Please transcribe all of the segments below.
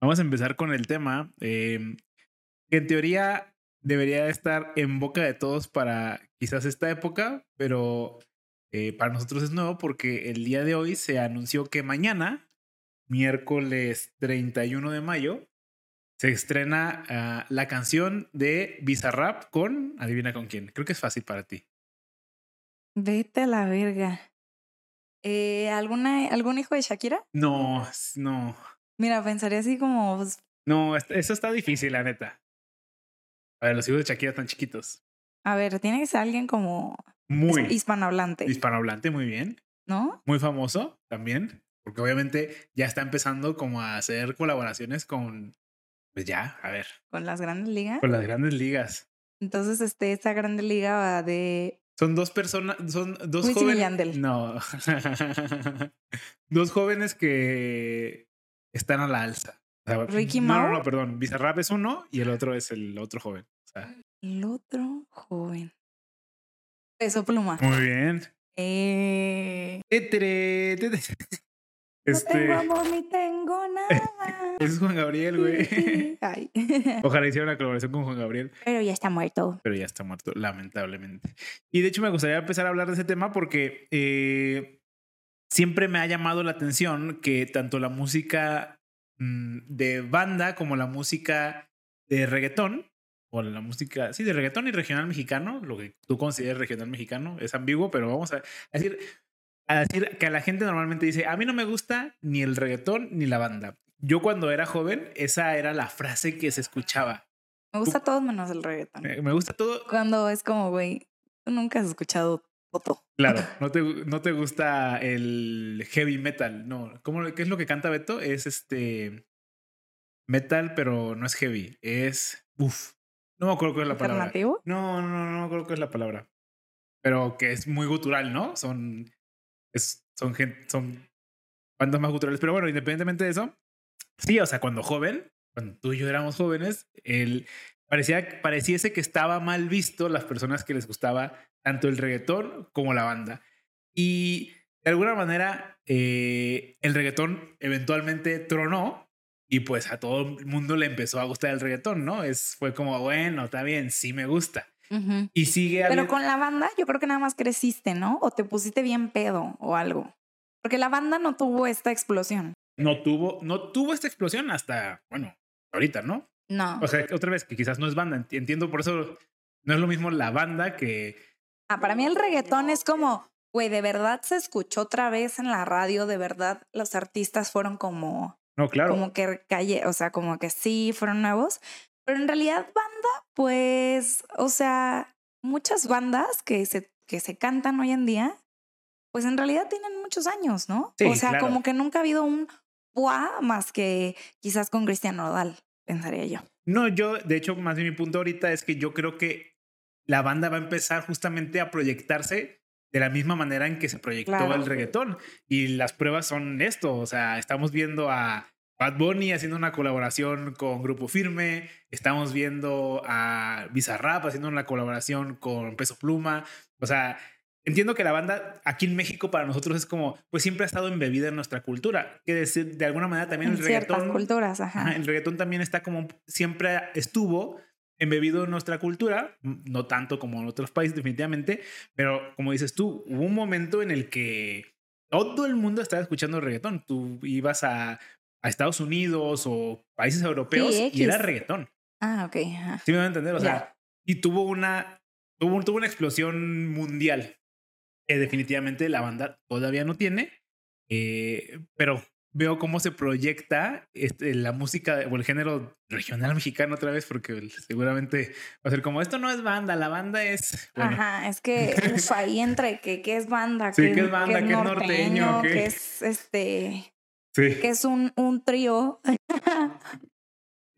Vamos a empezar con el tema em, que en teoría debería estar en boca de todos para quizás esta época, pero eh, para nosotros es nuevo porque el día de hoy se anunció que mañana, miércoles 31 de mayo, se estrena ah, la canción de Bizarrap con, adivina con quién, creo que es fácil para ti. Vete a la verga. Eh, ¿alguna, ¿Algún hijo de Shakira? No, no. Mira, pensaría así como... pues, No, es- eso está difícil, la neta. A ver, los hijos de Shakira están chiquitos. a ver, tiene que ser alguien como Muy hispanohablante, hispanohablante, muy bien. ¿no? Muy famoso también, porque obviamente ya está empezando como a hacer colaboraciones con, pues ya, a ver, Con las grandes ligas. con las grandes ligas. Entonces, este, esta grande liga va de... Son dos personas, son dos jóvenes. No. dos jóvenes que están a la alza. O sea, Ricky no, no, Mau. no, perdón. Bizarrap es uno y el otro es el otro joven. O sea, El otro joven. Peso pluma. muy bien. Eh, Tetere, tetere. No Este tengo amor ni tengo nada. es Juan Gabriel, güey. Ay. Ojalá hiciera una colaboración con Juan Gabriel. Pero ya está muerto. pero ya está muerto, lamentablemente. Y de hecho me gustaría empezar a hablar de ese tema porque eh, siempre me ha llamado la atención que tanto la música mm, de banda como la música de reggaetón, o la música, sí, de reggaetón y regional mexicano, lo que tú consideres regional mexicano, es ambiguo, pero vamos a decir, a decir que a la gente normalmente dice, a mí no me gusta ni el reggaetón ni la banda. Yo cuando era joven, esa era la frase que se escuchaba. Me gusta todo menos el reggaetón. Me, me gusta todo, Cuando es como, güey, tú nunca has escuchado Claro, no te, no te gusta el heavy metal, no. ¿Cómo, ¿Qué es lo que canta Beto? Es este metal, pero no es heavy, es uf. No me acuerdo cuál es la palabra. ¿Alternativo? No, no, no, no me acuerdo cuál es la palabra. Pero que es muy gutural, ¿no? Son es, son gente, son bandas más guturales. Pero bueno, independientemente de eso, sí, o sea, cuando joven, cuando tú y yo éramos jóvenes, el parecía pareciese que estaba mal visto las personas que les gustaba tanto el reggaetón como la banda. Y de alguna manera, eh, el reggaetón eventualmente tronó y pues a todo el mundo le empezó a gustar el reggaetón, ¿no? Es, fue como, bueno, está bien, sí me gusta. Ujú. Y sigue Pero con la banda yo creo que nada más creciste, ¿no? O te pusiste bien pedo o algo. Porque la banda no tuvo esta explosión. no tuvo, no tuvo esta explosión hasta, bueno, ahorita, ¿no? No. O sea, otra vez, que quizás no es banda, enti- entiendo por eso, no es lo mismo la banda que... Ah, para mí el reggaetón es como, güey, de verdad se escuchó otra vez en la radio, de verdad los artistas fueron como, No, claro. como que calle, o sea, como que sí, fueron nuevos. Pero en realidad banda, pues, o sea, muchas bandas que se, que se cantan hoy en día, pues en realidad tienen muchos años, ¿no? Sí, o sea, claro. como que nunca ha habido un ¡buah! más que quizás con Cristian Nodal, pensaría yo. No, yo, de hecho, más bien mi punto ahorita es que yo creo que la banda va a empezar justamente a proyectarse de la misma manera en que se proyectó Claro. el reggaetón. Y las pruebas son esto, o sea, estamos viendo a Bad Bunny haciendo una colaboración con Grupo Firme, estamos viendo a Bizarrap haciendo una colaboración con Peso Pluma, o sea, entiendo que la banda aquí en México para nosotros es como, pues siempre ha estado embebida en nuestra cultura, que decir, de alguna manera también En el ciertas reggaetón... culturas, ajá. Ajá, el reggaetón también está como siempre estuvo embebido en nuestra cultura, m- no tanto como en otros países definitivamente, pero como dices tú, hubo un momento en el que todo el mundo estaba escuchando reggaetón. Tú ibas a, a Estados Unidos o países europeos Sí, y era reggaetón. Ah, ok. ajá. ¿Sí me van a entender? O sea, Ya. y tuvo una, tuvo, tuvo una explosión mundial que definitivamente la banda todavía no tiene, eh, pero veo cómo se proyecta este, la música o el género regional mexicano otra vez, porque seguramente va a ser como, esto no es banda, la banda es... Bueno, Ajá, es que uf, ahí entre que, que es banda, Sí, que, que es banda, que es norteño, que- que es este, sí. que es un, un trío.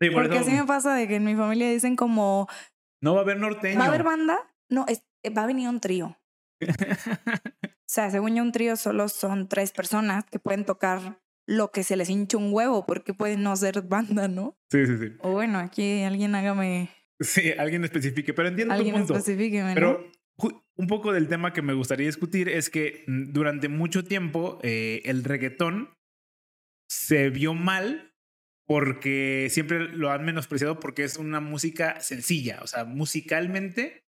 Sí, por Porque eso así me pasa de que en mi familia dicen como, no va a haber norteño. ¿va a haber banda? No, es- va a venir un trío. O sea, según yo, un trío solo son tres personas que pueden tocar lo que se les hincha un huevo, porque pueden no ser banda, ¿no? sí, sí, sí. O bueno, aquí alguien hágame, Sí, alguien especifique, pero entiendo tu alguien punto. especifíqueme, ¿no? Pero un poco del tema que me gustaría discutir es que mm, durante mucho tiempo eh, el reggaetón se vio mal porque siempre lo han menospreciado porque es una música sencilla, o sea, musicalmente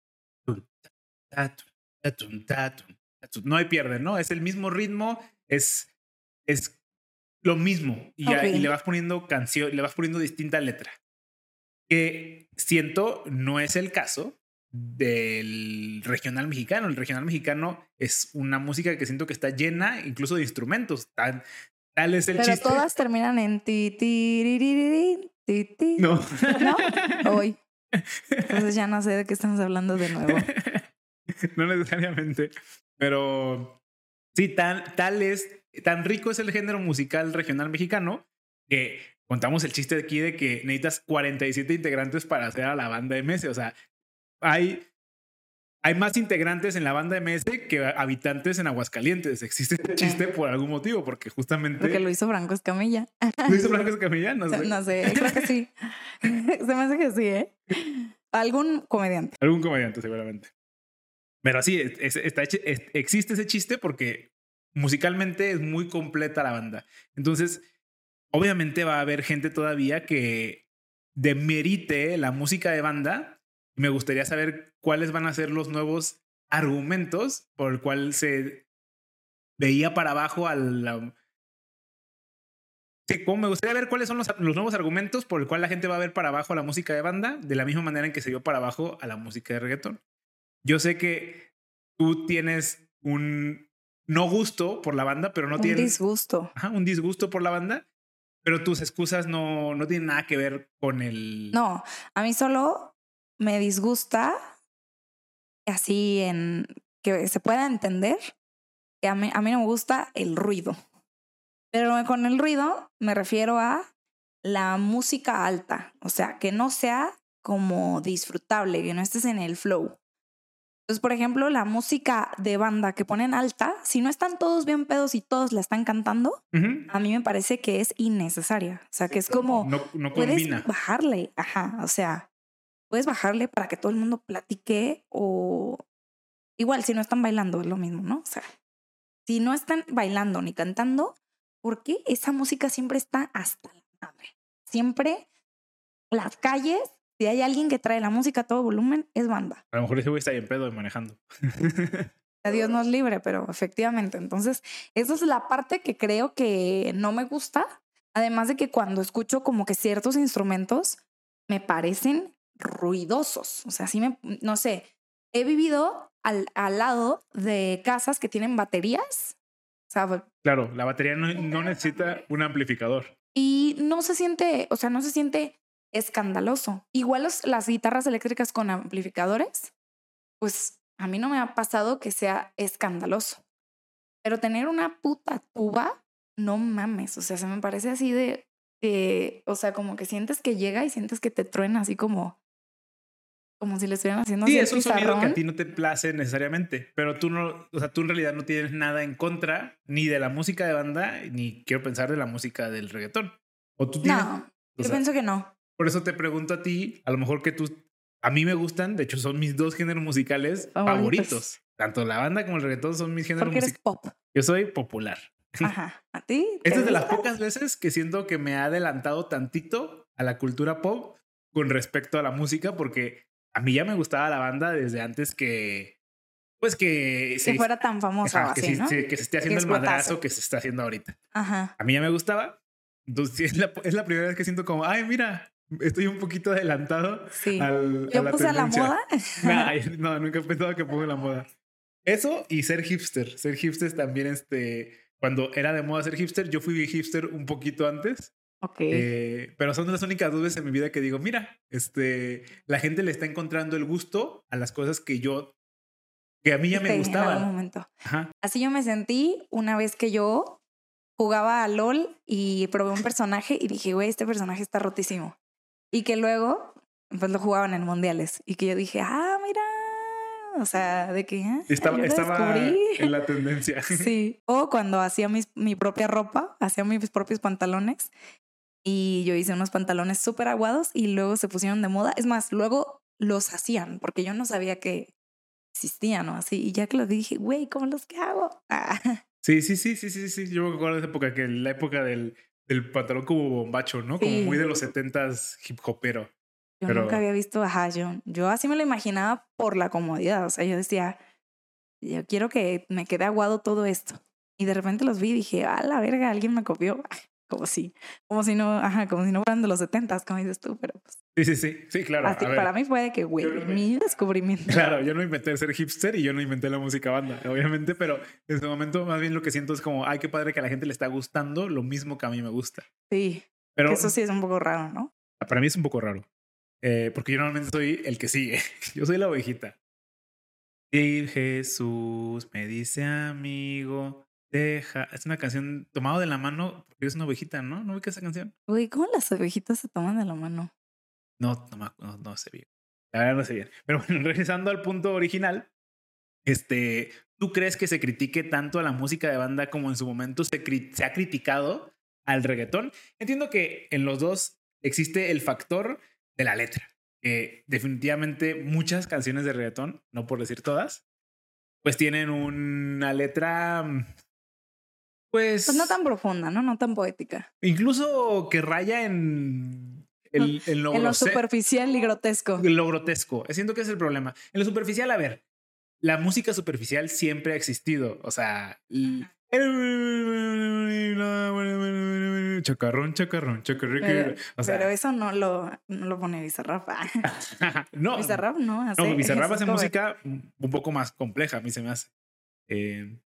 no hay pierde, ¿no? Es el mismo ritmo, es, es lo mismo y, y le vas poniendo canción, le vas poniendo distinta letra. Que siento no es el caso del regional mexicano. El regional mexicano es una música que siento que está llena incluso de instrumentos. Tal, tal es el Pero todas terminan en ti, ti, ti, ti, No. ¿No? Hoy. Entonces ya no sé de qué estamos hablando de nuevo. no necesariamente. Pero sí, tan, tal es, tan rico es el género musical regional mexicano que contamos el chiste aquí de que necesitas 47 integrantes para hacer a la banda MS. O sea, hay, hay más integrantes en la banda MS que habitantes en Aguascalientes. Existe este chiste por algún motivo, porque justamente. Porque lo hizo Franco Escamilla. ¿Lo hizo Franco Escamilla? No sé. No sé, creo que sí. Se me hace que sí, ¿eh? Algún comediante. Algún comediante, seguramente. Pero sí, está, existe ese chiste porque musicalmente es muy completa la banda. Entonces, obviamente va a haber gente todavía que demerite la música de banda. Me gustaría saber cuáles van a ser los nuevos argumentos por el cual se veía para abajo a la... Sí, me gustaría ver cuáles son los, los, nuevos argumentos por el cual la gente va a ver para abajo a la música de banda, de la misma manera en que se vio para abajo a la música de reggaetón. Yo sé que tú tienes un no gusto por la banda, pero no tienes... Un disgusto. Ajá, un disgusto por la banda, pero tus excusas no, no tienen nada que ver con el... No, a mí solo me disgusta así en que se pueda entender que a mí, a mí no me gusta el ruido. Pero con el ruido me refiero a la música alta, o sea, que no sea como disfrutable, que no estés en el flow. Entonces, por ejemplo, la música de banda que ponen alta, si no están todos bien pedos y todos la están cantando, a mí me parece que es innecesaria. O sea, que es como... No, no puedes bajarle, ajá, o sea, puedes bajarle para que todo el mundo platique o... Igual, si no están bailando, es lo mismo, ¿no? O sea, si no están bailando ni cantando, ¿por qué esa música siempre está hasta la madre? Siempre las calles si hay alguien que trae la música a todo volumen, es banda. A lo mejor ese güey está bien pedo manejando. A Dios nos libre, pero efectivamente. Entonces, esa es la parte que creo que no me gusta. Además de que cuando escucho como que ciertos instrumentos me parecen ruidosos. O sea, sí me, no sé, he vivido al, al lado de casas que tienen baterías. claro, la batería no, no necesita un amplificador. Y no se siente, o sea, no se siente escandaloso. Igual las guitarras eléctricas con amplificadores, pues a mí no me ha pasado que sea escandaloso. Pero tener una puta tuba, no mames. O sea, se me parece así de, o sea, como que sientes que llega y sientes que te truena así como, como si le estuvieran haciendo sí, es un sonido que a ti no te place necesariamente, pero tú no, o sea, tú en realidad no tienes nada en contra ni de la música de banda, ni quiero pensar de la música del reggaetón. ¿O tú tienes? No, yo pienso que no. Por eso te pregunto a ti, a lo mejor que tú, a mí me gustan, de hecho son mis dos géneros musicales favoritos. Tanto la banda como el reggaetón son mis géneros musicales. pop. Yo soy popular. Ajá. ¿A ti? Esta es de las pocas veces que siento que me ha adelantado tantito a la cultura pop con respecto a la música, porque a mí ya me gustaba la banda desde antes que, pues que... se, fuera tan famosa que, se, que se esté haciendo el madrazo que se está haciendo ahorita. Ajá. A mí ya me gustaba. Entonces es la, es la primera vez que siento como, ay, mira, Estoy un poquito adelantado. Sí. Yo puse a la moda. no, nunca he pensado que pongo la moda. Eso y ser hipster. Ser hipster también, este, cuando era de moda ser hipster, yo fui hipster un poquito antes. Ok. Eh, pero son las únicas dudas en mi vida que digo, mira, este, la gente le está encontrando el gusto a las cosas que yo, que a mí ya me gustaban. En momento. Así yo me sentí una vez que yo jugaba a LOL y probé un personaje y dije, güey, este personaje está rotísimo. Y que luego, pues lo jugaban en mundiales. Y que yo dije, ah, mira. O sea, de que ah, estaba, estaba en la tendencia. Sí. O cuando hacía mi propia ropa, hacía mis propios pantalones. Y yo hice unos pantalones súper aguados y luego se pusieron de moda. Es más, luego los hacían porque yo no sabía que existían o así. Y ya que lo dije, güey, ¿cómo los que hago? Sí, sí, sí, sí, sí, sí. Yo me acuerdo de esa época, que la época del del pantalón como bombacho, ¿no? Como muy de los setentas hip hopero. Yo Pero- nunca había visto, ajá, yo, yo así me lo imaginaba por la comodidad. O sea, yo decía, yo quiero que me quede aguado todo esto. Y de repente los vi y dije, a la verga, alguien me copió. Como si, como si no, ajá, como si no fueran de los setentas, como dices tú, pero pues, Sí, sí, sí. Sí, claro. así para mí fue de que, güey, que- mi descubrimiento. Claro, yo no inventé ser hipster y yo no inventé la música banda, obviamente, pero en este momento más bien lo que siento es como, ay, qué padre que a la gente le está gustando lo mismo que a mí me gusta. Sí, Pero eso sí es un poco raro, ¿no? para mí es un poco raro, eh, porque yo normalmente soy el que sigue, yo soy la ovejita. Y Jesús me dice amigo, deja, es una canción tomado de la mano, porque es una ovejita, ¿no? ¿No ubicas esa canción? Güey, ¿cómo las ovejitas se toman de la mano? No, no, no, no sé bien. La verdad no sé bien. Pero bueno, regresando al punto original, este, ¿tú crees que se critique tanto a la música de banda como en su momento se, ha criticado al reggaetón? Entiendo que en los dos existe el factor de la letra. definitivamente muchas canciones de reggaetón, no por decir todas, pues tienen una letra, mm, pues, Pues no tan profunda, ¿no? No tan poética. incluso que raya en, el, en lo en lo superficial y grotesco. lo grotesco. Siento que es el problema. En lo superficial, a ver, la música superficial siempre ha existido. O sea, chacarrón, chacarrón, chacarrón. Pero, O sea, pero eso no lo, no lo pone Bizarrap. Ah, no, Bizarrap no hace. no, Bizarrap hace música un poco más compleja, a mí se me hace. Eh,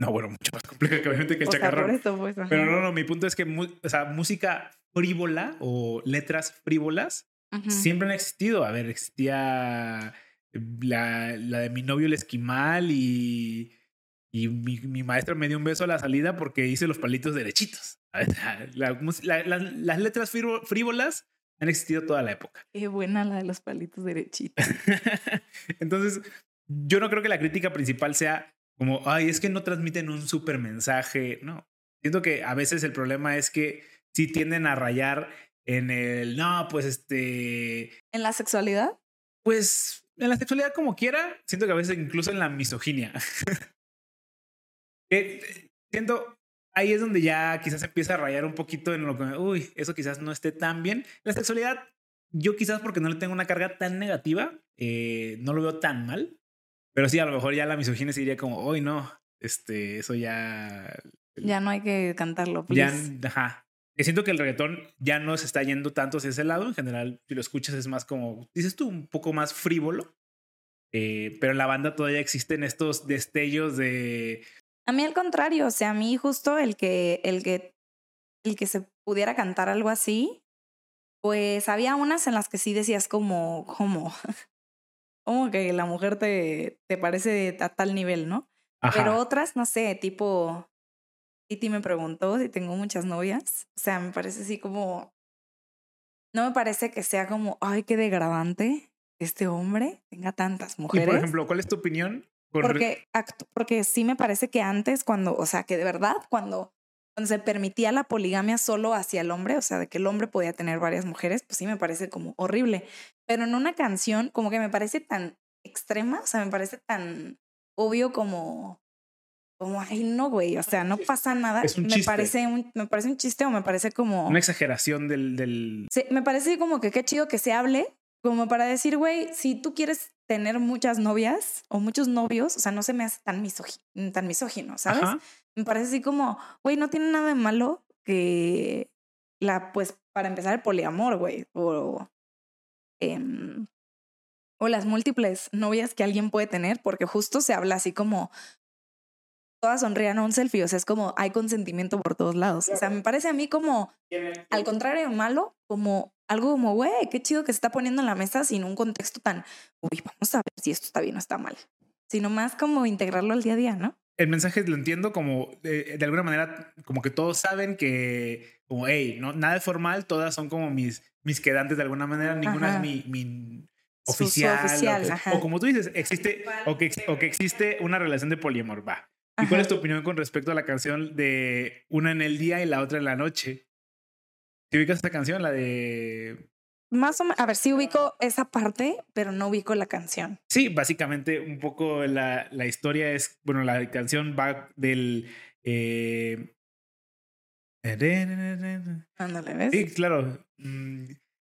no, bueno, mucho más compleja que obviamente que el O sea, chacarrón. eso, pues. Pero no, no, mi punto es que o sea, música frívola o letras frívolas siempre han existido. A ver, existía la, la de mi novio el esquimal y, y mi, mi maestra me dio un beso a la salida porque hice los palitos derechitos. La la- la- las letras frívolas han existido toda la época. Qué buena la de los palitos derechitos. Entonces, yo no creo que la crítica principal sea como, ay, es que no transmiten un súper mensaje. No, siento que a veces el problema es que sí tienden a rayar en el, no, pues este, En la sexualidad, pues en la sexualidad como quiera, siento que a veces incluso en la misoginia. Eh, siento, ahí es donde ya quizás empieza a rayar un poquito en lo que, uy, eso quizás no esté tan bien. La sexualidad, yo quizás porque no le tengo una carga tan negativa, eh, no lo veo tan mal, pero sí, a lo mejor ya la misoginia se diría como, uy, no, este, eso ya... ya no hay que cantarlo. Ya, please. ajá. Que siento que el reggaetón ya no se está yendo tanto hacia ese lado. En general, si lo escuchas es más como, dices tú, un poco más frívolo. Eh, pero en la banda todavía existen estos destellos de... A mí al contrario, o sea, a mí justo el que, el que, el que se pudiera cantar algo así, pues había unas en las que sí decías como, como, como que la mujer te, te parece a tal nivel, ¿no? Ajá. Pero otras, no sé, tipo, Titi me preguntó si tengo muchas novias. O sea, me parece así como, no me parece que sea como, ay, qué degradante que este hombre tenga tantas y mujeres. por ejemplo, ¿cuál es tu opinión? Porque, porque sí me parece que antes, cuando, o sea, que de verdad, cuando, cuando se permitía la poligamia solo hacia el hombre, o sea, de que el hombre podía tener varias mujeres, pues sí me parece como horrible. Pero en una canción, como que me parece tan extrema, o sea, me parece tan obvio como, como, ay, no, güey, o sea, no pasa nada. Es un me, chiste. parece un, me parece un chiste o me parece como... Una exageración del... del... Sí, me parece como que qué chido que se hable, como para decir, güey, si tú quieres tener muchas novias o muchos novios, o sea, no se me hace tan, misogi- tan misógino, ¿sabes? Ajá. Me parece así como, güey, no tiene nada de malo que la, pues, para empezar, el poliamor, güey, o, em, o las múltiples novias que alguien puede tener, porque justo se habla así como, todas sonrían a un selfie, o sea, es como, hay consentimiento por todos lados. O sea, me parece a mí como, al contrario de malo, como algo como, güey, qué chido que se está poniendo en la mesa sin un contexto tan, uy, vamos a ver si esto está bien o está mal, sino más como integrarlo al día a día, ¿no? El mensaje lo entiendo como, eh, de alguna manera, como que todos saben que, como, hey, no, nada es formal, todas son como mis, mis quedantes de alguna manera, ninguna Ajá. es mi, mi Su- su oficial. o o, como tú dices, existe, o que, o que existe una relación de poliamor, va. ¿Y cuál es tu opinión con respecto a la canción de una en el día y la otra en la noche? ¿Te ubicas esta canción? La de... Más o menos, a ver, sí ubico esa parte, pero no ubico la canción. Sí, básicamente un poco la, la historia es, bueno, la canción va del... eh, Ándale, ¿ves? Sí, claro. Mm,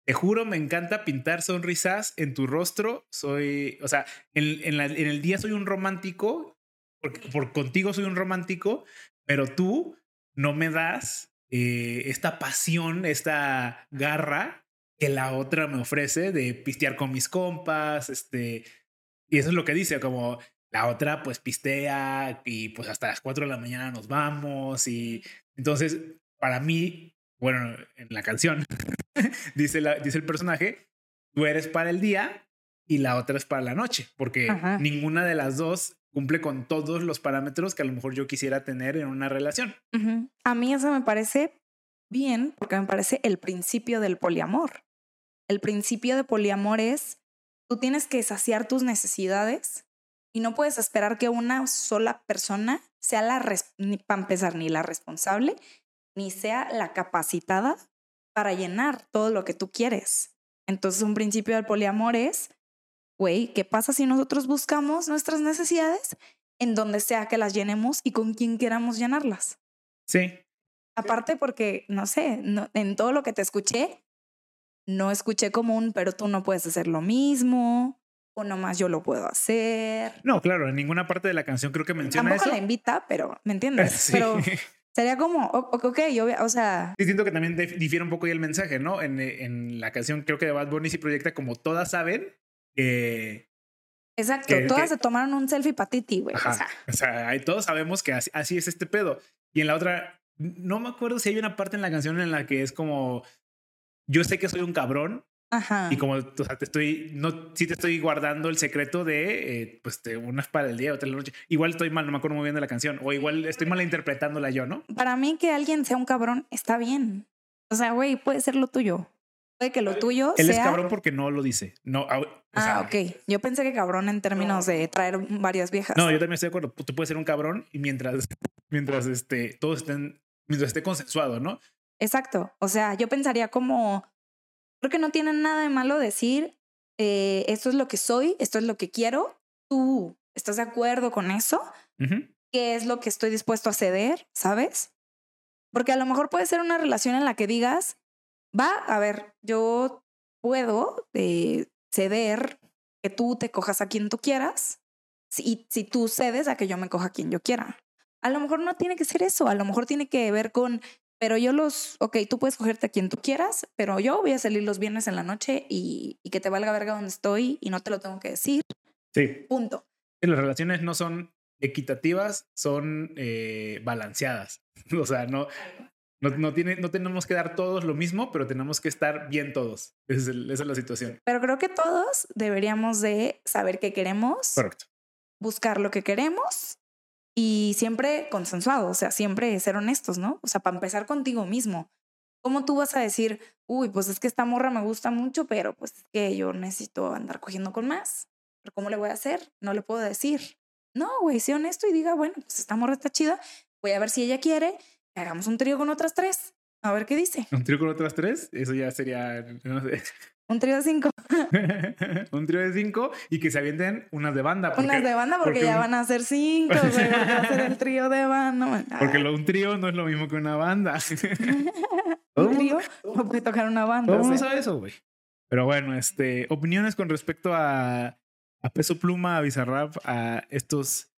te juro, me encanta pintar sonrisas en tu rostro. Soy, o sea, en, en, la- en el día soy un romántico, porque por contigo soy un romántico, pero tú no me das eh, esta pasión, esta garra que la otra me ofrece de pistear con mis compas, este, y eso es lo que dice, como la otra pues pistea y pues hasta las 4 de la mañana nos vamos y entonces para mí, bueno, en la canción dice, la, dice el personaje, tú eres para el día y la otra es para la noche, porque Ajá. ninguna de las dos cumple con todos los parámetros que a lo mejor yo quisiera tener en una relación. A mí eso me parece bien porque me parece el principio del poliamor. El principio de poliamor es, tú tienes que saciar tus necesidades y no puedes esperar que una sola persona sea la, ni para empezar, ni la responsable, ni sea la capacitada para llenar todo lo que tú quieres. Entonces, un principio del poliamor es, güey, ¿qué pasa si nosotros buscamos nuestras necesidades en donde sea que las llenemos y con quien queramos llenarlas? Sí, Aparte porque, no sé, no- en todo lo que te escuché, no escuché como un, pero tú no puedes hacer lo mismo, o nomás yo lo puedo hacer. no, claro, en ninguna parte de la canción creo que menciona Tampoco eso. la invita, pero, ¿me entiendes? Sí. Pero sería como, ok, yo, o sea, Sí, siento que también dif- difiere un poco ahí el mensaje, ¿no? En, en la canción creo que de Bad Bunny sí proyecta como todas saben exacto, Que- todas que- se tomaron un selfie para Titi, güey. O sea, O sea, ahí todos sabemos que así, así es este pedo. Y en la otra, no me acuerdo si hay una parte en la canción en la que es como, yo sé que soy un cabrón ajá. y como, o sea, te estoy, no, sí te estoy guardando el secreto de, eh, pues, de una es para el día, otra la noche. Igual estoy mal, no me acuerdo muy bien de la canción. O igual estoy mal interpretándola yo, ¿no? Para mí que alguien sea un cabrón está bien. O sea, güey, puede ser lo tuyo. Puede que lo tuyo Él sea... es cabrón porque no lo dice. No, ah, o sea, Ah, ok. Yo pensé que cabrón en términos de traer varias viejas. No, yo también estoy de acuerdo. Tú puedes ser un cabrón y mientras, mientras este, todos estén, mientras esté consensuado, ¿no? Exacto. O sea, yo pensaría como, creo que no tiene nada de malo decir, eh, esto es lo que soy, esto es lo que quiero, tú estás de acuerdo con eso, qué es lo que estoy dispuesto a ceder, ¿sabes? Porque a lo mejor puede ser una relación en la que digas, va, a ver, yo puedo eh, ceder que tú te cojas a quien tú quieras, si, si tú cedes a que yo me coja a quien yo quiera. A lo mejor no tiene que ser eso, a lo mejor tiene que ver con, pero yo los, ok, tú puedes cogerte a quien tú quieras, pero yo voy a salir los viernes en la noche y, y que te valga verga donde estoy y no te lo tengo que decir, Sí. punto. Y Las relaciones no son equitativas, son eh, balanceadas. O sea, no, no, no, tiene, no tenemos que dar todos lo mismo, pero tenemos que estar bien todos. Esa es, el- esa es la situación. Pero creo que todos deberíamos de saber qué queremos, Correcto. buscar lo que queremos y siempre consensuado, o sea, siempre ser honestos, ¿no? O sea, para empezar contigo mismo. ¿Cómo tú vas a decir, uy, pues es que esta morra me gusta mucho, pero pues es que yo necesito andar cogiendo con más? ¿Pero cómo le voy a hacer? No le puedo decir. No, güey, sé honesto y diga, bueno, pues esta morra está chida, voy a ver si ella quiere, hagamos un trío con otras tres, a ver qué dice. Un trío con otras tres, eso ya sería, no sé, Un trío de cinco, un trío de cinco y que se avienten unas de banda. Porque, unas de banda porque, porque ya un- van a ser cinco, va a ser el trío de banda. porque lo- un trío no es lo mismo que una banda. Un trío no puede tocar una banda. Todo o mundo sea. sabe eso, güey. Pero bueno, este, opiniones con respecto a, a Peso Pluma, a Bizarrap, a estos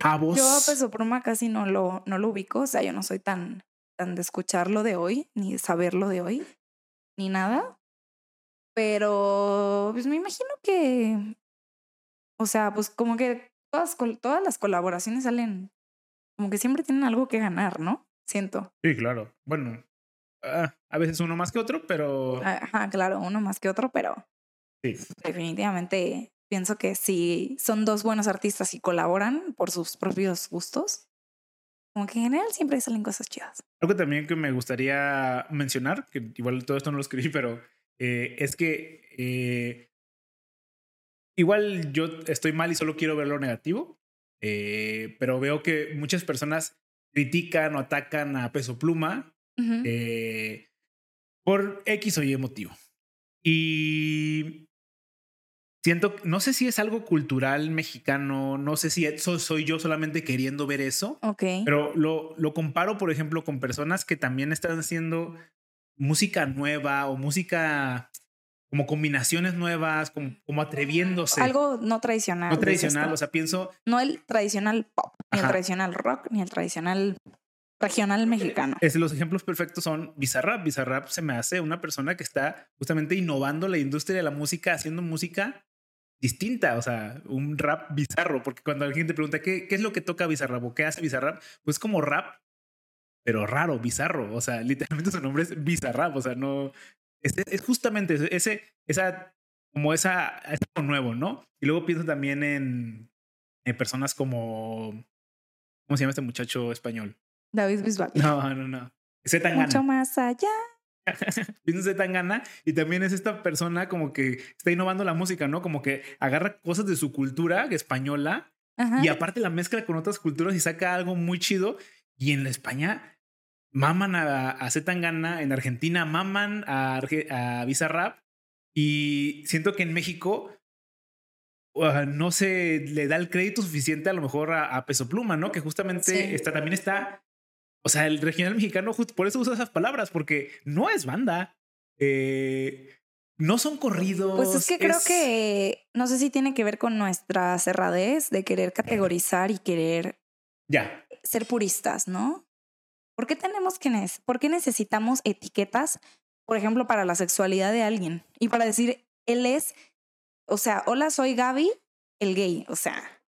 chavos. Yo a Peso Pluma casi no lo, no lo ubico, o sea, yo no soy tan, tan de escucharlo de hoy, ni de saberlo de hoy, ni nada. Pero pues me imagino que, o sea, pues como que todas, todas las colaboraciones salen, como que siempre tienen algo que ganar, ¿no? Siento. Sí, claro. Bueno, ah, a veces uno más que otro, pero Ajá, claro, uno más que otro, pero sí. definitivamente pienso que si son dos buenos artistas y colaboran por sus propios gustos, como que en general siempre salen cosas chidas. Algo también que me gustaría mencionar, que igual todo esto no lo escribí, pero eh, es que eh, igual yo estoy mal y solo quiero ver lo negativo, eh, pero veo que muchas personas critican o atacan a Peso Pluma Ujú. eh, por X o Y motivo. Y siento, no sé si es algo cultural mexicano, no sé si eso soy yo solamente queriendo ver eso, Ok. pero lo, lo comparo, por ejemplo, con personas que también están haciendo música nueva o música como combinaciones nuevas, como, como atreviéndose. Algo no tradicional. no tradicional, o sea, pienso, no el tradicional pop, ni el tradicional rock, ni el tradicional regional mexicano. es, los ejemplos perfectos son Bizarrap. Bizarrap se me hace una persona que está justamente innovando la industria de la música, haciendo música distinta, o sea, un rap bizarro, porque cuando alguien te pregunta ¿qué, qué es lo que toca Bizarrap o qué hace Bizarrap, pues como rap, pero raro, bizarro, o sea, literalmente su nombre es Bizarrap, o sea, no, es, es justamente ese- esa, como esa, es algo nuevo, ¿no? Y luego pienso también en, en personas como, ¿cómo se llama este muchacho español? David Bisbal. No, no, no. Z Tangana. Mucho más allá. Pienso Z Tangana y también es esta persona como que está innovando la música, ¿no? Como que agarra cosas de su cultura española Ajá. y aparte la mezcla con otras culturas y saca algo muy chido. Y en la España maman a, a Z Tangana, en Argentina maman a, a Bizarrap y siento que en México uh, no se le da el crédito suficiente a lo mejor a, a Peso Pluma, ¿no? Que justamente Sí. está, también está, o sea, el regional mexicano just- por eso usa esas palabras, porque no es banda, eh, no son corridos. Pues es que creo es- que no sé si tiene que ver con nuestra cerradez de querer categorizar y querer Ya, ser puristas, ¿no? ¿Por qué tenemos que por qué necesitamos etiquetas, por ejemplo, para la sexualidad de alguien y para decir él es, o sea, hola, soy Gaby, el gay, o sea,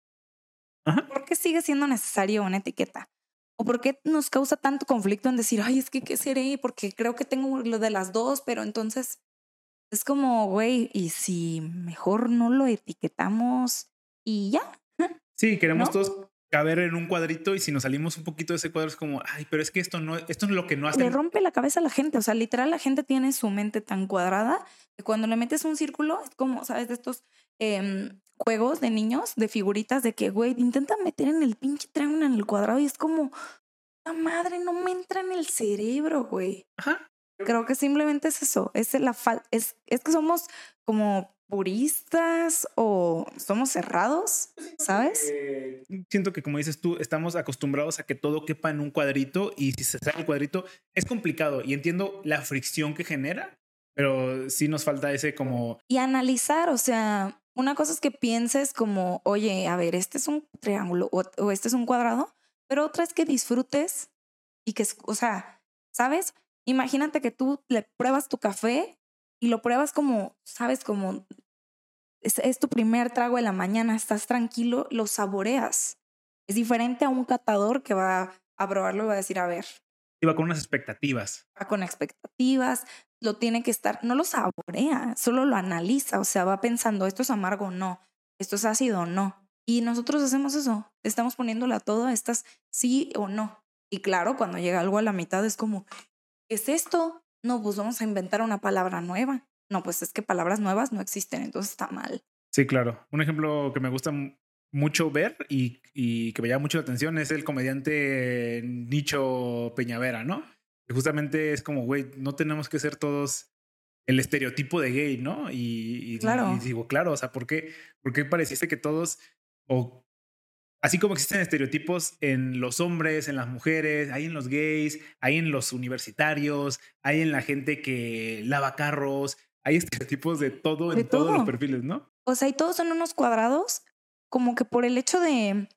Ajá. ¿por qué sigue siendo necesario una etiqueta? ¿O por qué nos causa tanto conflicto en decir, ay, es que qué seré? Porque creo que tengo lo de las dos, pero entonces es como, güey, y si mejor no lo etiquetamos y ya. Sí, queremos ¿No? todos caber en un cuadrito y si nos salimos un poquito de ese cuadro es como, ay, pero es que esto no, esto es lo que no le hacen. rompe la cabeza a la gente. O sea, literal, la gente tiene su mente tan cuadrada que cuando le metes un círculo, es como, ¿sabes? De estos em, juegos de niños, de figuritas, de que, güey, intenta meter en el pinche triángulo en el cuadrado y es como, la madre, no me entra en el cerebro, güey. Ajá. Creo que simplemente es eso. Es, la fal es, es que somos como puristas o somos cerrados, ¿sabes? Eh, siento que como dices tú, estamos acostumbrados a que todo quepa en un cuadrito y si se sale el cuadrito es complicado y entiendo la fricción que genera, pero sí nos falta ese como, y analizar, o sea, una cosa es que pienses como, oye, a ver, este es un triángulo o, o este es un cuadrado, pero otra es que disfrutes y que, o sea, ¿sabes? Imagínate que tú le pruebas tu café y lo pruebas como, ¿sabes? Como es, es tu primer trago de la mañana, estás tranquilo, lo saboreas. Es diferente a un catador que va a probarlo y va a decir, a ver, iba con unas expectativas. va con expectativas, lo tiene que estar, no lo saborea, solo lo analiza, o sea, va pensando, esto es amargo no, esto es ácido o no. Y nosotros hacemos eso, estamos poniéndole a todo estas sí o no. Y claro, cuando llega algo a la mitad es como, ¿qué es esto? No, pues vamos a inventar una palabra nueva. No, pues es que palabras nuevas no existen, entonces está mal. Sí, claro. Un ejemplo que me gusta mucho ver y, y que me llama mucho la atención es el comediante Nicho Peñavera, ¿no? Justamente es como, güey, no tenemos que ser todos el estereotipo de gay, ¿no? Y, y- Claro. y digo, claro, o sea, ¿por qué, ¿por qué pareciese que todos, o así como existen estereotipos en los hombres, en las mujeres, hay en los gays, hay en los universitarios, hay en la gente que lava carros, hay estereotipos de todo en todos los perfiles, ¿no? O sea, y todos son unos cuadrados, como que por el hecho de,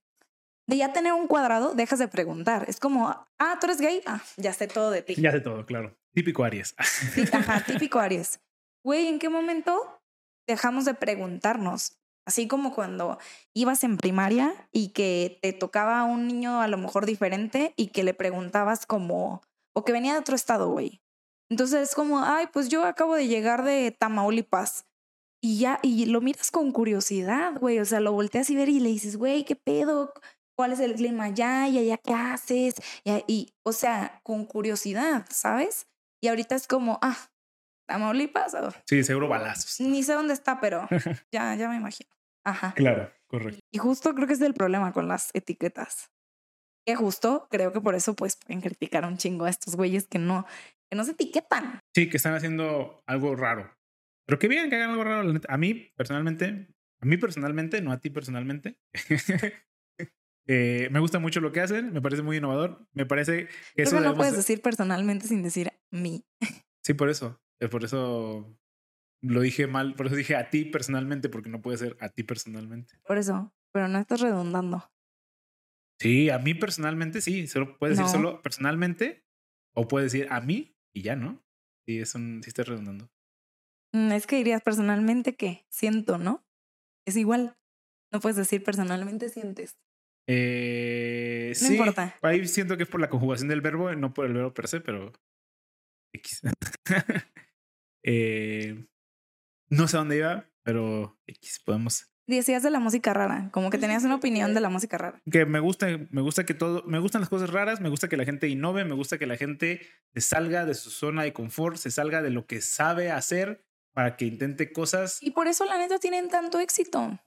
de ya tener un cuadrado, dejas de preguntar. Es como, ah, tú eres gay, ah, ya sé todo de ti. Ya sé todo, claro. Típico Aries. Sí, ajá, típico Aries. Güey, ¿en qué momento dejamos de preguntarnos? Así como cuando ibas en primaria y que te tocaba un niño a lo mejor diferente y que le preguntabas como, o que venía de otro estado, güey. Entonces es como, ay, pues yo acabo de llegar de Tamaulipas. Y ya, y lo miras con curiosidad, güey. O sea, lo volteas y ver y le dices, güey, ¿qué pedo? ¿Cuál es el clima allá? ¿Y allá qué haces? Y, y, o sea, con curiosidad, ¿sabes? Y ahorita es como, ah, Tamaulipas, o- Sí, seguro balazos. ni sé dónde está, pero ya, ya me imagino. Ajá. Claro, correcto. Y justo creo que es el problema con las etiquetas. Que justo creo que por eso pues pueden criticar un chingo a estos güeyes que no, que no se etiquetan. Sí, que están haciendo algo raro. Pero qué bien que hagan algo raro. A mí, personalmente, a mí personalmente, no a ti personalmente. eh, me gusta mucho lo que hacen, me parece muy innovador. Me parece que eso no puedes de- decir personalmente sin decir mí. Sí, por eso. Eh, Por eso lo dije mal. Por eso dije a ti personalmente, porque no puede ser a ti personalmente. Por eso. Pero no estás redundando. Sí, a mí personalmente sí. Solo puedes decir solo personalmente o puedes decir a mí y ya, ¿no? Sí, es un, sí estás redundando. Mm, Es que dirías personalmente que siento, ¿no? Es igual. No puedes decir personalmente sientes. Eh, No sí, importa. ahí siento que es por la conjugación del verbo, no por el verbo per se, pero X. Eh, no sé dónde iba, pero X, podemos. Decías de la música rara, como que tenías una opinión de la música rara. Que me gusta, me gusta que todo, me gustan las cosas raras, me gusta que la gente innove, me gusta que la gente se salga de su zona de confort, se salga de lo que sabe hacer para que intente cosas. Y por eso la neta tienen tanto éxito.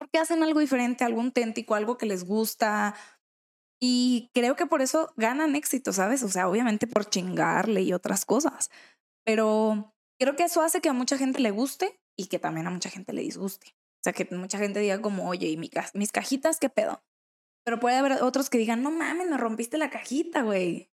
Porque hacen algo diferente, algo auténtico, algo que les gusta. Y creo que por eso ganan éxito, ¿sabes? O sea, obviamente por chingarle y otras cosas. Pero creo que eso hace que a mucha gente le guste y que también a mucha gente le disguste. O sea, que mucha gente diga como, oye, ¿y mis cajitas qué pedo? Pero puede haber otros que digan, no mames, me rompiste la cajita, güey.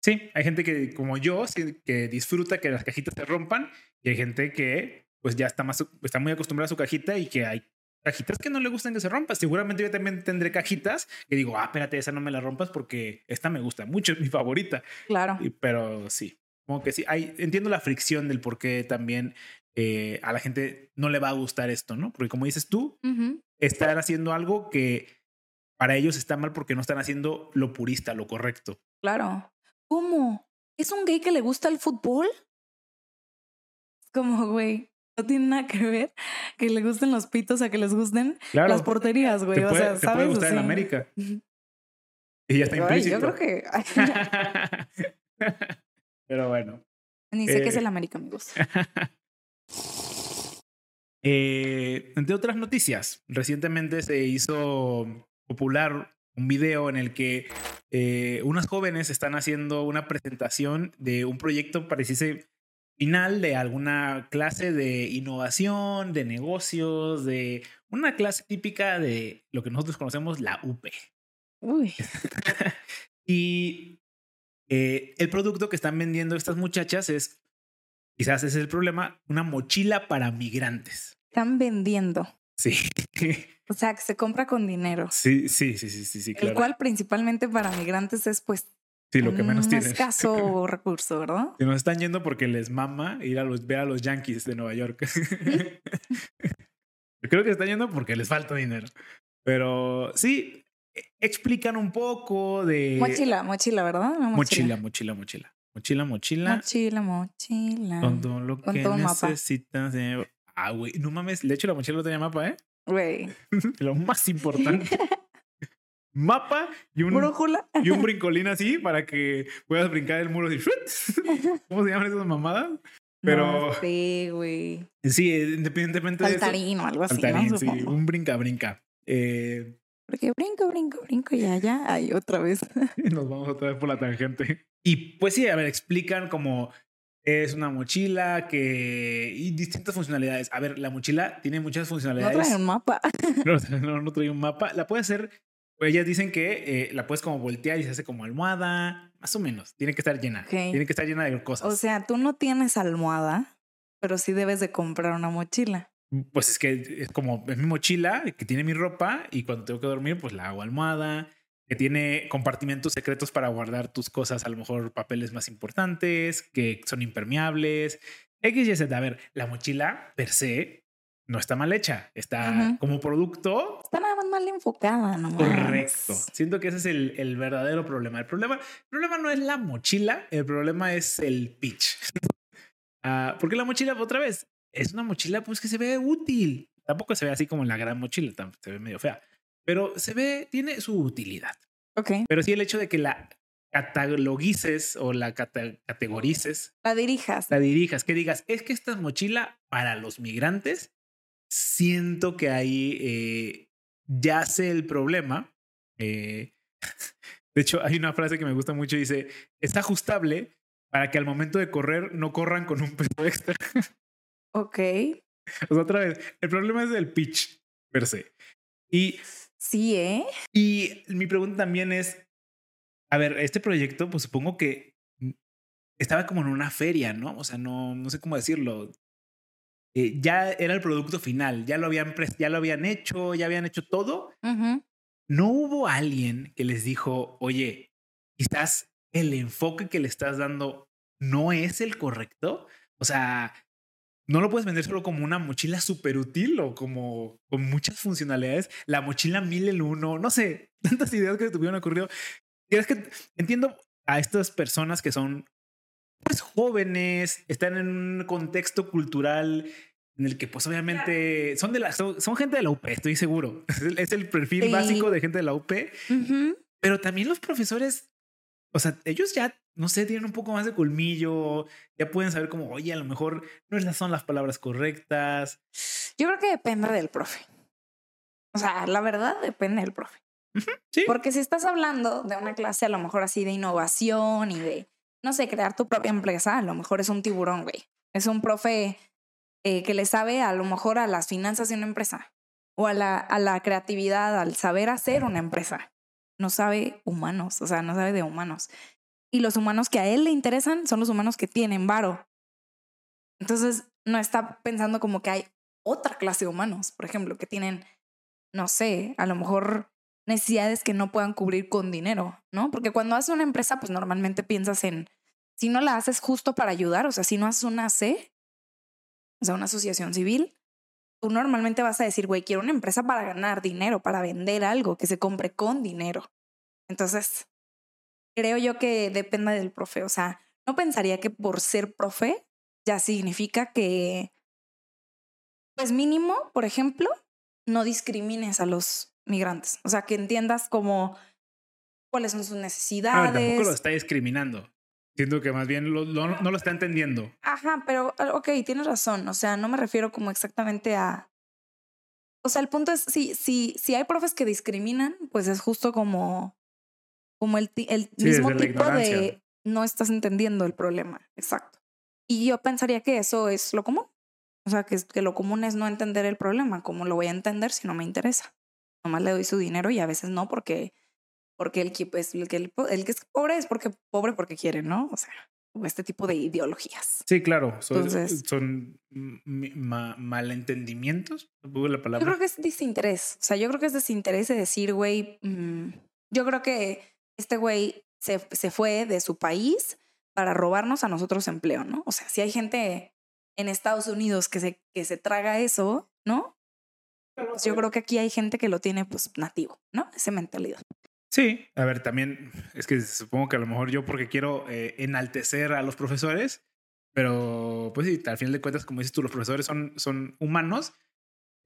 Sí, hay gente que, como yo, que disfruta que las cajitas se rompan y hay gente que, pues ya está más, está muy acostumbrada a su cajita y que hay cajitas que no le gustan que se rompan. Seguramente yo también tendré cajitas que digo, ah, espérate, esa no me la rompas porque esta me gusta mucho, es mi favorita. Claro. Y- pero sí, como que sí, hay, entiendo la fricción del por qué también eh, a la gente no le va a gustar esto, ¿no? Porque como dices tú, Ujú. están haciendo algo que para ellos está mal porque no están haciendo lo purista, lo correcto. Claro. ¿Cómo? ¿Es un gay que le gusta el fútbol? Es como, güey, no tiene nada que ver que le gusten los pitos a que les gusten Claro, las porterías, güey. te O puede, sea, te ¿sabes? puede gustar en. América y ya está Ay, implícito. yo creo que Pero bueno. ni sé qué es Eh. el América, amigos. Eh, entre otras noticias, recientemente se hizo popular un video en el que eh, unas jóvenes están haciendo una presentación de un proyecto, pareciese final de alguna clase de innovación, de negocios, de una clase típica de lo que nosotros conocemos la UP. Uy, Y eh, el producto que están vendiendo estas muchachas es, quizás ese es el problema, una mochila para migrantes. están vendiendo. Sí, O sea, que se compra con dinero. sí, sí, sí, sí, sí, sí, claro. El cual principalmente para migrantes es pues sí, lo que menos un tienen. escaso recurso, ¿verdad? Nos están yendo porque les mama ir a los, ver a los Yankees de Nueva York. Yo creo que están yendo porque les falta dinero. Pero sí, e- explican un poco de... Mochila, mochila, ¿verdad? Una Mochila, mochila, mochila. Mochila, mochila. Mochila, mochila. Con todo lo Con que todo mapa. necesitas. de- Ah, güey, no mames. De hecho, la mochila no tenía mapa, ¿eh? Güey. Lo más importante. Mapa y un, Brújula. y un brincolín así para que puedas brincar el muro así. ¿Cómo se llaman esas mamadas? Pero- No sé, güey. Sí, independientemente de eso. O algo así, Saltarín, ¿no? sí. Un brinca, brinca. Eh, Porque brinco, brinco, brinco y allá hay otra vez. nos vamos otra vez por la tangente. Y pues sí, a ver, explican como es una mochila que y distintas funcionalidades. A ver, la mochila tiene muchas No funcionalidades. trae un mapa. no, no, no trae un mapa. La puede hacer. Pues ellas dicen que eh, la puedes como voltear y se hace como almohada, más o menos. Tiene que estar llena. Ok. Tiene que estar llena de cosas. O sea, tú no tienes almohada, pero sí debes de comprar una mochila. pues es que es como es mi mochila que tiene mi ropa y cuando tengo que dormir, pues la hago almohada. Que tiene compartimentos secretos para guardar tus cosas, a lo mejor papeles más importantes, que son impermeables. X, Y, Z. A ver, la mochila per se no está mal hecha. Está como producto Está nada más mal enfocada, ¿no? Correcto. Siento que ese es el, el verdadero problema. El problema. El problema no es la mochila, el problema es el pitch. Ah, porque la mochila, otra vez, es una mochila pues que se ve útil. Tampoco se ve así como la gran mochila, se ve medio fea, pero se ve, tiene su utilidad. Ok. Pero sí el hecho de que la cataloguices o la categorices, La dirijas. la dirijas, que digas, es que esta es mochila para los migrantes, siento que ahí eh, yace el problema. Eh, de hecho, hay una frase que me gusta mucho, dice, es ajustable para que al momento de correr no corran con un peso extra. Ok. O sea, otra vez, el problema es el pitch per se. Y, Sí, ¿eh? y mi pregunta también es, a ver, este proyecto, pues supongo que mm, estaba como en una feria, ¿no? O sea, no, no sé cómo decirlo. Eh, ya era el producto final, ya lo habían ya lo habían hecho, ya habían hecho todo. ¿No hubo alguien que les dijo, oye, quizás el enfoque que le estás dando no es el correcto? O sea, no lo puedes vender solo como una mochila súper útil o como con muchas funcionalidades. La mochila 1000 en uno, no sé, tantas ideas que se tuvieron ocurrido. Y es que entiendo a estas personas que son pues jóvenes, están en un contexto cultural en el que pues obviamente son de la son, son gente de la UP, estoy seguro. Es el, es el perfil Sí. básico de gente de la UP, pero también los profesores, o sea, ellos ya, no sé, tienen un poco más de colmillo, ya pueden saber como, oye, a lo mejor no esas son las palabras correctas. Yo creo que depende del profe. O sea, la verdad depende del profe. Sí. Porque si estás hablando de una clase a lo mejor así de innovación y de, no sé, crear tu propia empresa, a lo mejor es un tiburón, güey. Es un profe eh, que le sabe a lo mejor a las finanzas de una empresa o a la, a la creatividad, al saber hacer una empresa. No sabe humanos, o sea, no sabe de humanos. Y los humanos que a él le interesan son los humanos que tienen varo. Entonces, no está pensando como que hay otra clase de humanos, por ejemplo, que tienen, no sé, a lo mejor necesidades que no puedan cubrir con dinero, ¿no? Porque cuando haces una empresa, pues normalmente piensas en, si no la haces justo para ayudar, o sea, si no haces una C, o sea, una asociación civil, tú normalmente vas a decir, güey, quiero una empresa para ganar dinero, para vender algo que se compre con dinero. Entonces, creo yo que depende del profe, o sea, no pensaría que por ser profe ya significa que, pues mínimo, por ejemplo, no discrimines a los migrantes. O sea, que entiendas como cuáles son sus A ver, necesidades. Tampoco lo está discriminando. Siento que más bien lo- lo- no lo está entendiendo. Ajá, pero ah, ok, tienes razón. O sea, no me refiero como exactamente a. O sea, el punto es, si, si, si hay profes que discriminan, pues es justo como, como el, ti- el Sí, mismo tipo de no estás entendiendo el problema. Exacto. Y yo pensaría que eso es lo común. O sea, que, que lo común es no entender el problema. ¿Cómo lo voy a entender si no me interesa? Nomás le doy su dinero y a veces no porque, porque el, que, pues, el, que, el, el que es pobre es porque pobre porque quiere, ¿no? O sea, este tipo de ideologías. Sí, claro. Son, Entonces- son ma- malentendimientos. Es la Yo palabra. creo que es desinterés. O sea, yo creo que es desinterés de decir, güey, mm, yo creo que este güey se, se fue de su país para robarnos a nosotros empleo, ¿no? O sea, si hay gente en Estados Unidos que se, que se traga eso, ¿no? Pues yo creo que aquí hay gente que lo tiene pues nativo, ¿no? Esa mentalidad. Sí, a ver, también es que supongo que a lo mejor yo porque quiero eh, enaltecer a los profesores, pero pues sí, al final de cuentas, como dices tú, los profesores son, son humanos.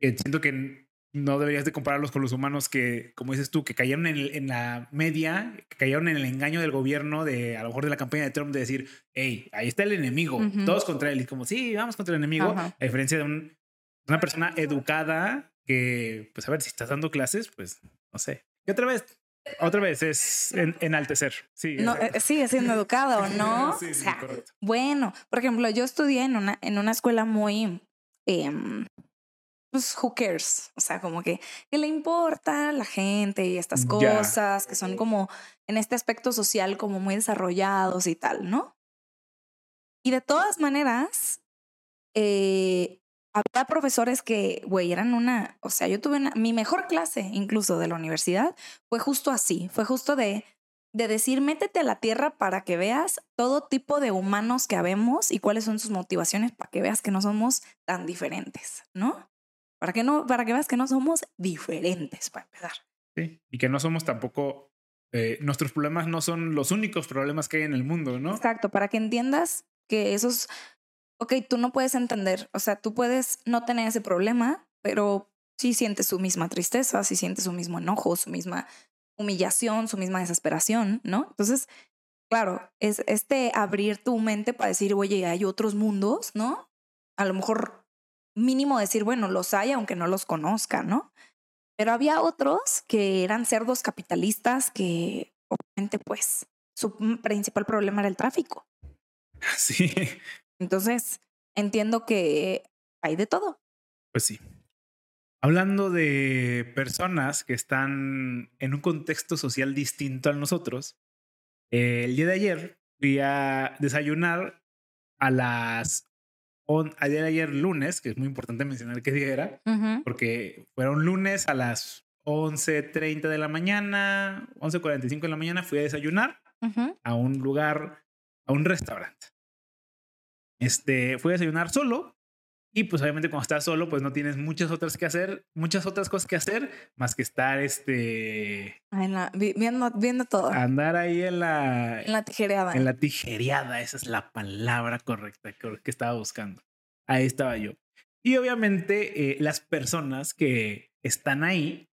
que siento que no deberías de compararlos con los humanos que, como dices tú, que cayeron en, el- en la media, que cayeron en el engaño del gobierno de a lo mejor de la campaña de Trump de decir, hey, ahí está el enemigo, Ujú. todos contra él. Y como, sí, vamos contra el enemigo. Ajá. A diferencia de un- una persona educada que, pues a ver, si estás dando clases, pues no sé. Y otra vez, otra vez es en- enaltecer. Sí, No, eh, sigue siendo educado, ¿no? Sí, O sí, sea, correcto. Bueno, por ejemplo, yo estudié en una, en una escuela muy, em, pues, who cares? O sea, como que, que le importa a la gente y estas Ya. cosas que son como en este aspecto social como muy desarrollados y tal, ¿no? Y de todas maneras, eh, había profesores que, güey, eran una, o sea, yo tuve una- mi mejor clase incluso de la universidad fue justo así, fue justo de de decir, métete a la tierra para que veas todo tipo de humanos que habemos y cuáles son sus motivaciones para que veas que no somos tan diferentes, ¿no? Para que no, para que veas que no somos diferentes, para empezar. Sí, Y que no somos tampoco, eh, nuestros problemas no son los únicos problemas que hay en el mundo, ¿no? Exacto, para que entiendas que esos, ok, tú no puedes entender, o sea, tú puedes no tener ese problema, pero sí sientes su misma tristeza, sí sientes su mismo enojo, su misma humillación, su misma desesperación, ¿no? Entonces, claro, es este abrir tu mente para decir, oye, hay otros mundos, ¿no? A lo mejor mínimo decir, bueno, los hay aunque no los conozca, ¿no? Pero había otros que eran cerdos capitalistas que obviamente pues su principal problema era el tráfico. Sí, Entonces, entiendo que hay de todo. Pues sí. Hablando de personas que están en un contexto social distinto a nosotros, eh, el día de ayer fui a desayunar a las... On, a día de ayer lunes, que es muy importante mencionar qué día era, porque fueron lunes a las 11.30 de la mañana, 11.45 de la mañana, fui a desayunar a un lugar, a un restaurante. Este, fui a desayunar solo y pues obviamente cuando estás solo pues no tienes muchas otras que hacer, muchas otras cosas que hacer más que estar este, vi- viendo, viendo todo. andar ahí en la, en la tijereada. En la tijereada, esa es la palabra correcta que, que estaba buscando. Ahí estaba yo. Y obviamente eh, las personas que están ahí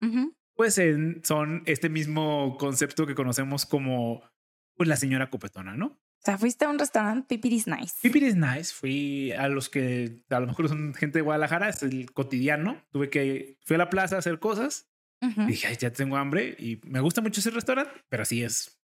pues en- son este mismo concepto que conocemos como pues la señora copetona, ¿no? O sea, fuiste a un restaurante, Pipiris Nice. Pipir is nice. Fui a los que a lo mejor son gente de Guadalajara, es el cotidiano. Tuve que fui a la plaza a hacer cosas. Ujú. Dije, Ay, ya tengo hambre y me gusta mucho ese restaurante, pero así es.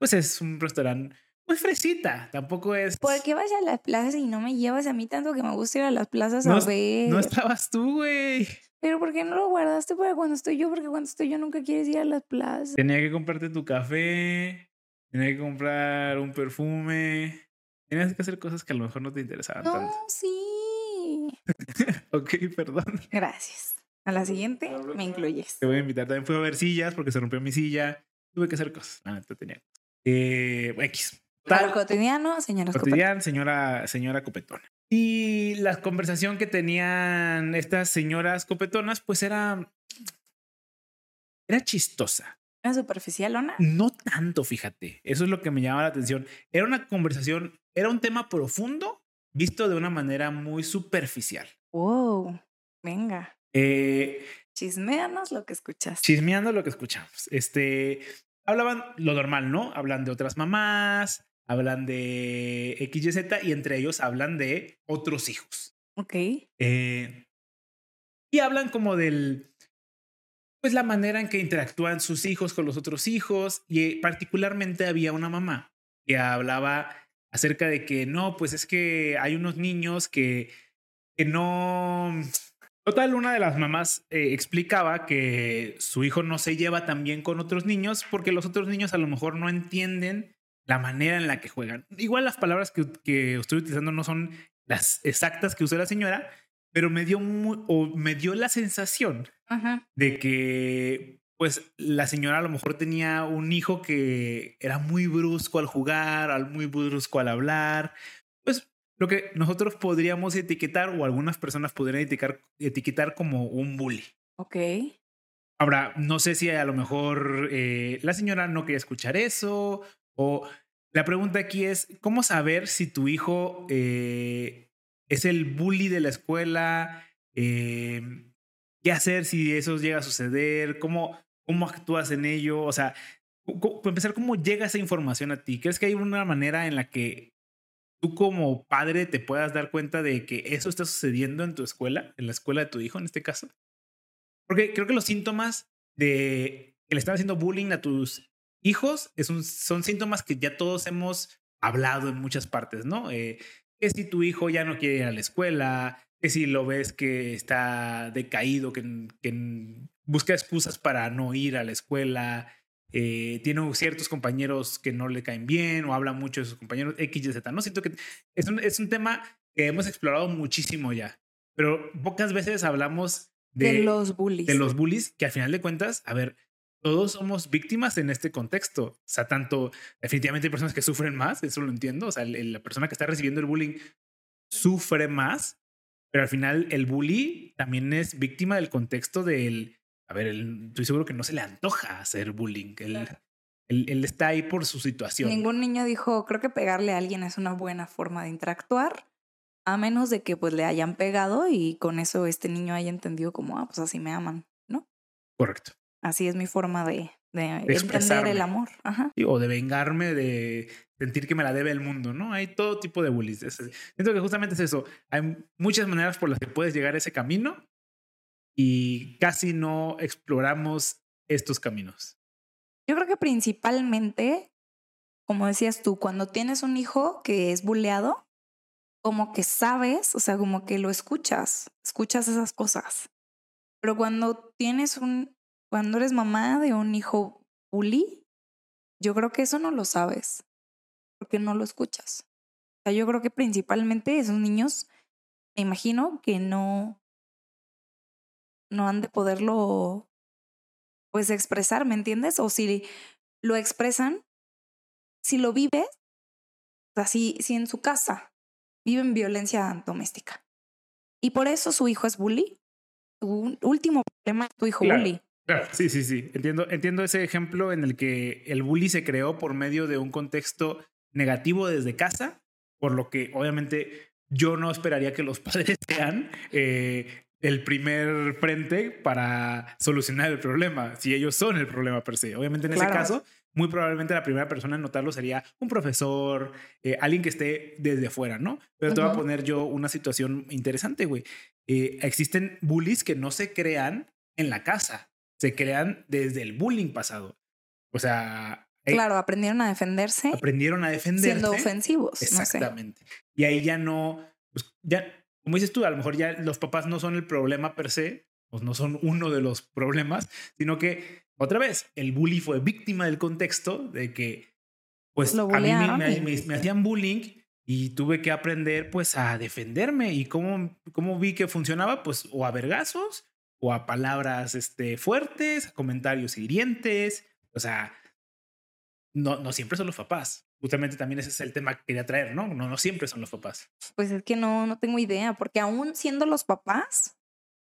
Pues es un restaurante muy fresita. Tampoco es. ¿Por qué vas a las plazas y no me llevas a mí tanto que me gusta ir a las plazas No a ver? No estabas tú, güey. Pero ¿por qué no lo guardaste para cuando estoy yo? Porque cuando estoy yo nunca quieres ir a las plazas. Tenía que comprarte tu café. Tenía que comprar un perfume. Tenías que hacer cosas que a lo mejor no te interesaban No, tanto. sí. Ok, perdón. Gracias. A la siguiente me incluyes. Te voy a invitar. También fui a ver sillas porque se rompió mi silla. Tuve que hacer cosas. La neta tenía. Eh, X. Para Tal, cotidiano, señoras copa- cotidiano, señora, señora copetona. Y la conversación que tenían estas señoras copetonas, pues era. Era chistosa. ¿Era superficial, Ona? No tanto, fíjate. Eso es lo que me llamaba la atención. Era una conversación, era un tema profundo visto de una manera muy superficial. Wow. Venga. Eh, Chisméanos lo que escuchaste. chismeando lo que escuchamos. Este, hablaban lo normal, ¿no? Hablan de otras mamás, hablan de XYZ y entre ellos hablan de otros hijos. Ok. Eh, y hablan como del, pues la manera en que interactúan sus hijos con los otros hijos y particularmente había una mamá que hablaba acerca de que no, pues es que hay unos niños que, que no... Total, una de las mamás eh, explicaba que su hijo no se lleva tan bien con otros niños porque los otros niños a lo mejor no entienden la manera en la que juegan. Igual las palabras que, que estoy utilizando no son las exactas que usó la señora, pero me dio, mu- o me dio la sensación Ajá. de que pues la señora a lo mejor tenía un hijo que era muy brusco al jugar, al- muy brusco al hablar, pues lo que nosotros podríamos etiquetar o algunas personas podrían etiquetar, etiquetar como un bully. Ok. Ahora, no sé si a lo mejor eh, la señora no quería escuchar eso o la pregunta aquí es, ¿cómo saber si tu hijo eh, es el bully de la escuela? Eh, ¿Qué hacer si eso llega a suceder? ¿Cómo, cómo actúas en ello? O sea, empezar, ¿cómo llega esa información a ti? ¿Crees que hay una manera en la que tú como padre te puedas dar cuenta de que eso está sucediendo en tu escuela, en la escuela de tu hijo en este caso? Porque creo que los síntomas de que le están haciendo bullying a tus hijos son síntomas que ya todos hemos hablado en muchas partes, ¿no? Eh, que si tu hijo ya no quiere ir a la escuela, que si lo ves que está decaído, que, que busca excusas para no ir a la escuela, eh, tiene ciertos compañeros que no le caen bien o habla mucho de sus compañeros X, Y, Z, ¿no? Siento que es un, es un tema que hemos explorado muchísimo ya, pero pocas veces hablamos De, los bullies. de los bullies, que al final de cuentas, a ver, todos somos víctimas en este contexto. O sea, tanto definitivamente hay personas que sufren más, eso lo entiendo. O sea, el- el- la persona que está recibiendo el bullying sufre más, pero al final el bully también es víctima del contexto del, a ver, él- estoy seguro que no se le antoja hacer bullying. Él, él- él está ahí por su situación. Ningún niño dijo, creo que pegarle a alguien es una buena forma de interactuar, a menos de que pues le hayan pegado y con eso este niño haya entendido como, ah, pues así me aman, ¿no? Correcto. Así es mi forma de, de entender expresarme. el amor. Ajá. O de vengarme, de sentir que me la debe el mundo, ¿no? Hay todo tipo de bullies. Es- siento que justamente es eso. Hay muchas maneras por las que puedes llegar a ese camino y casi no exploramos estos caminos. Yo creo que principalmente, como decías tú, cuando tienes un hijo que es buleado, como que sabes, o sea, como que lo escuchas, escuchas esas cosas. Pero cuando tienes un, cuando eres mamá de un hijo bully, yo creo que eso no lo sabes, porque no lo escuchas. O sea, yo creo que principalmente esos niños, me imagino que no, no han de poderlo, pues, expresar, ¿me entiendes? O si lo expresan, si lo vives, o sea, si, si en su casa viven violencia doméstica. Y por eso su hijo es bully. Tu último problema es tu hijo bully. Sí, sí, sí. Entiendo, entiendo ese ejemplo en el que el bully se creó por medio de un contexto negativo desde casa, por lo que obviamente yo no esperaría que los padres sean eh, el primer frente para solucionar el problema, si ellos son el problema per se. Obviamente en ese caso, muy probablemente la primera persona en notarlo sería un profesor, eh, alguien que esté desde afuera, ¿no? Pero te voy a poner yo una situación interesante, güey. Eh, existen bullies que no se crean en la casa, se crean desde el bullying pasado. O sea... Claro, aprendieron a defenderse. Aprendieron a defenderse. Siendo ofensivos. Exactamente. Y ahí ya no, pues ya, como dices tú, a lo mejor ya los papás no son el problema per se, pues no son uno de los problemas, sino que otra vez, el bully fue víctima del contexto de que, pues, a mí me, hacían bullying y tuve que aprender, pues, a defenderme. ¿Y cómo, cómo vi que funcionaba? Pues, o a vergazos, o a palabras este, fuertes, a comentarios hirientes. O sea, no, no siempre son los papás. Justamente también ese es el tema que quería traer, ¿no? No, no siempre son los papás. Pues es que no, no tengo idea, porque aún siendo los papás,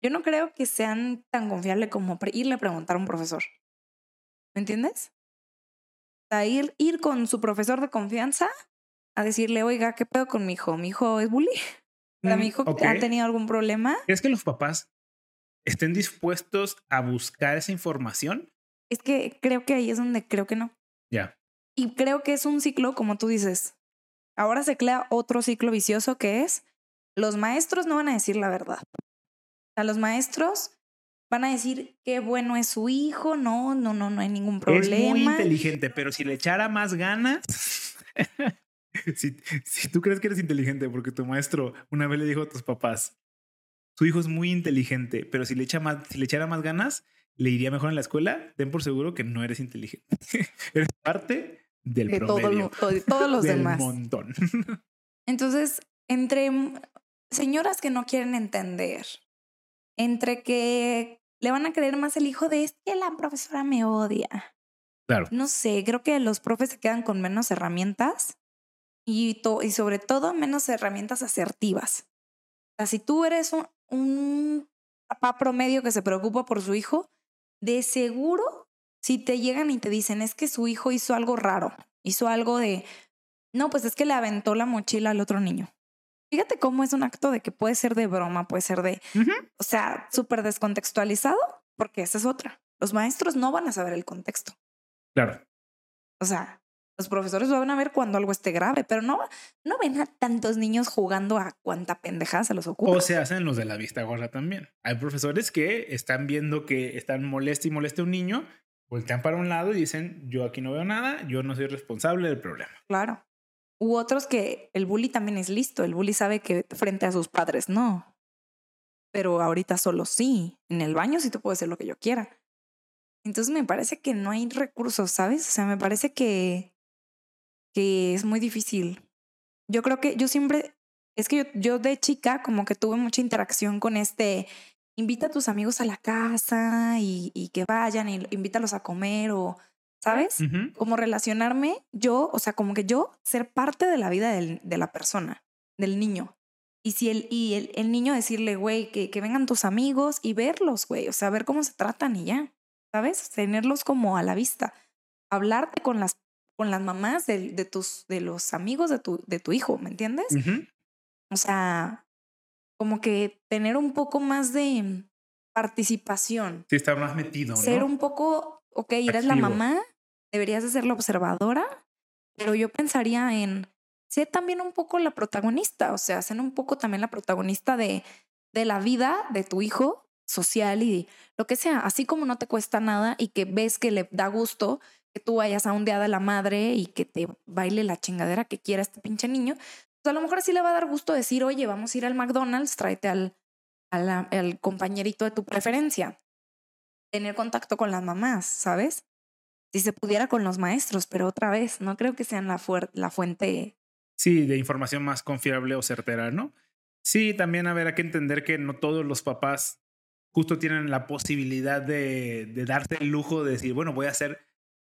yo no creo que sean tan confiables como irle a preguntar a un profesor. ¿Me entiendes? A ir, ir con su profesor de confianza a decirle, oiga, ¿qué pedo con mi hijo? Mi hijo es bully. ¿Mi mm, hijo ha tenido algún problema? ¿Es que los papás estén dispuestos a buscar esa información? Es que creo que ahí es donde creo que no. Ya. Y creo que es un ciclo, como tú dices. Ahora se crea otro ciclo vicioso que es, los maestros no van a decir la verdad sea, los maestros van a decir qué bueno es su hijo, no, no, no, no hay ningún problema. Es muy inteligente, pero si le echara más ganas, si, si tú crees que eres inteligente porque tu maestro una vez le dijo a tus papás, su hijo es muy inteligente, pero si le, echa más, si le echara más ganas, le iría mejor en la escuela, ten por seguro que no eres inteligente. eres parte del de promedio. todos los del demás. montón. Entonces, entre señoras que no quieren entender, entre que le van a creer más el hijo de es que la profesora me odia. Claro. No sé, creo que los profes se quedan con menos herramientas y, y sobre todo menos herramientas asertivas. O sea, si tú eres un, un papá promedio que se preocupa por su hijo, de seguro, si te llegan y te dicen es que su hijo hizo algo raro, hizo algo de, no, pues es que le aventó la mochila al otro niño. Fíjate cómo es un acto de que puede ser de broma, puede ser de, o sea, súper descontextualizado, porque esa es otra. Los maestros no van a saber el contexto. Claro. O sea, los profesores lo van a ver cuando algo esté grave, pero no, no ven a tantos niños jugando a cuánta pendejada se los ocurre. O se hacen los de la vista gorda también. Hay profesores que están viendo que están moleste y moleste a un niño, voltean para un lado y dicen, yo aquí no veo nada, yo no soy responsable del problema. Claro. U otros que el bully también es listo, el bully sabe que frente a sus padres no. Pero ahorita solo sí, en el baño sí te puedo hacer lo que yo quiera. Entonces me parece que no hay recursos, ¿sabes? O sea, me parece que, que es muy difícil. Yo creo que yo siempre, es que yo, yo de chica como que tuve mucha interacción con este, invita a tus amigos a la casa y, y que vayan y invítalos a comer o ¿sabes? Como relacionarme yo, o sea, como que yo ser parte de la vida de la persona, del niño. Y si el, y el, el niño decirle, güey, que, que vengan tus amigos y verlos, güey, o sea, ver cómo se tratan y ya, ¿sabes? Tenerlos como a la vista. Hablarte con las, con las mamás de, de tus, de los amigos de tu, de tu hijo, ¿me entiendes? O sea, como que tener un poco más de participación. Sí, estar más metido. Ser un poco, ok, eres la mamá, deberías de ser la observadora, pero yo pensaría en ser también un poco la protagonista, o sea, ser un poco también la protagonista de, de la vida de tu hijo social y lo que sea, así como no te cuesta nada y que ves que le da gusto que tú vayas a un día la madre y que te baile la chingadera que quiera este pinche niño, pues a lo mejor sí le va a dar gusto decir, oye, vamos a ir al McDonald's, tráete al, al, compañerito de tu preferencia. Tener contacto con las mamás, ¿sabes? Si se pudiera con los maestros, pero otra vez, no creo que sean la, la fuente. Sí, de información más confiable o certera, ¿no? Sí, también habrá que entender que no todos los papás justo tienen la posibilidad de, de darse el lujo de decir, bueno, voy a ser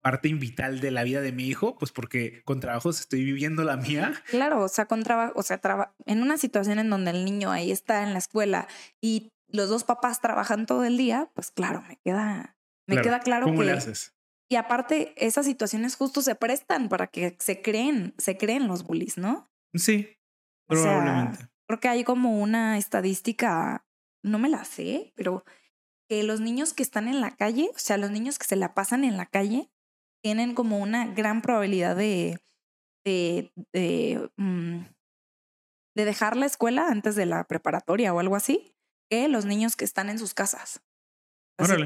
parte vital de la vida de mi hijo, pues porque con trabajos estoy viviendo la mía. Claro, o sea, con trabajo, o sea, en una situación en donde el niño ahí está en la escuela y los dos papás trabajan todo el día, pues claro, me queda, me queda claro ¿Cómo que. le haces? Y aparte, esas situaciones justo se prestan para que se creen, se creen los bullies, ¿no? Sí, probablemente. creo que hay como una estadística, no me la sé, pero que los niños que están en la calle, o sea, los niños que se la pasan en la calle, tienen como una gran probabilidad de, de, de, mm, de dejar la escuela antes de la preparatoria o algo así, que los niños que están en sus casas.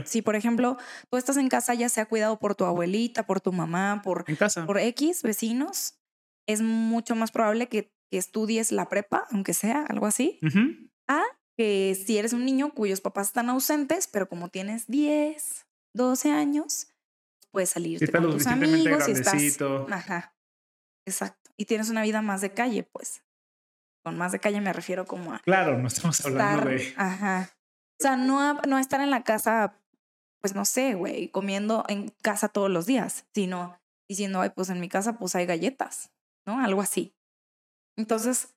si, por ejemplo, tú estás en casa, ya sea cuidado por tu abuelita, por tu mamá, por, en casa. por X vecinos, es mucho más probable que, estudies la prepa, aunque sea algo así, a que si eres un niño cuyos papás están ausentes, pero como tienes 10, 12 años, puedes salir con tus amigos y estás. Ajá. Exacto. Y tienes una vida más de calle, pues. Con más de calle me refiero como a. Claro, no estamos hablando de. Ajá. O sea, no, no estar en la casa, pues no sé, güey, comiendo en casa todos los días, sino diciendo, ay, pues en mi casa, pues hay galletas, ¿no? Algo así. Entonces,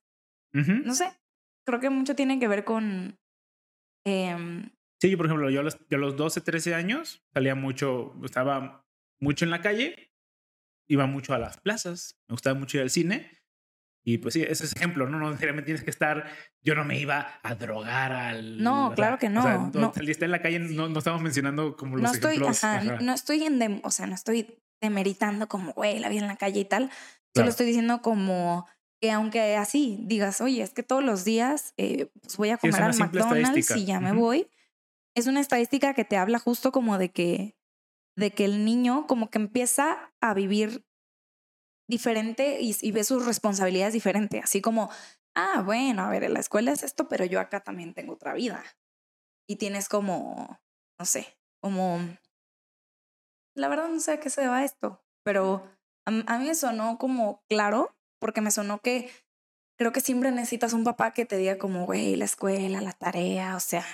no sé, creo que mucho tiene que ver con. Eh, sí, por ejemplo, yo a los, yo a los 12, 13 años salía mucho, estaba mucho en la calle, iba mucho a las plazas, me gustaba mucho ir al cine. Y pues sí, ese es ejemplo, ¿no? No necesariamente tienes que estar. Yo no me iba a drogar al. No, claro que no. O sea, no. Saliste en la calle, no, no estamos mencionando como los no estoy, ejemplos. Ajá, No estoy en. o sea, no estoy demeritando como, güey, la vida en la calle y tal. Solo estoy diciendo como que aunque así digas, oye, es que todos los días eh, pues voy a comer al McDonald's y ya me voy. Es una estadística que te habla justo como de que de que el niño como que empieza a vivir diferente y, ve sus responsabilidades diferente, así como, ah, bueno, a ver, en la escuela es esto, pero yo acá también tengo otra vida. Y tienes como, no sé, como, la verdad no sé a qué se deba esto, pero a, a mí me sonó como claro, porque me sonó que creo que siempre necesitas un papá que te diga como, güey, la escuela, la tarea, o sea,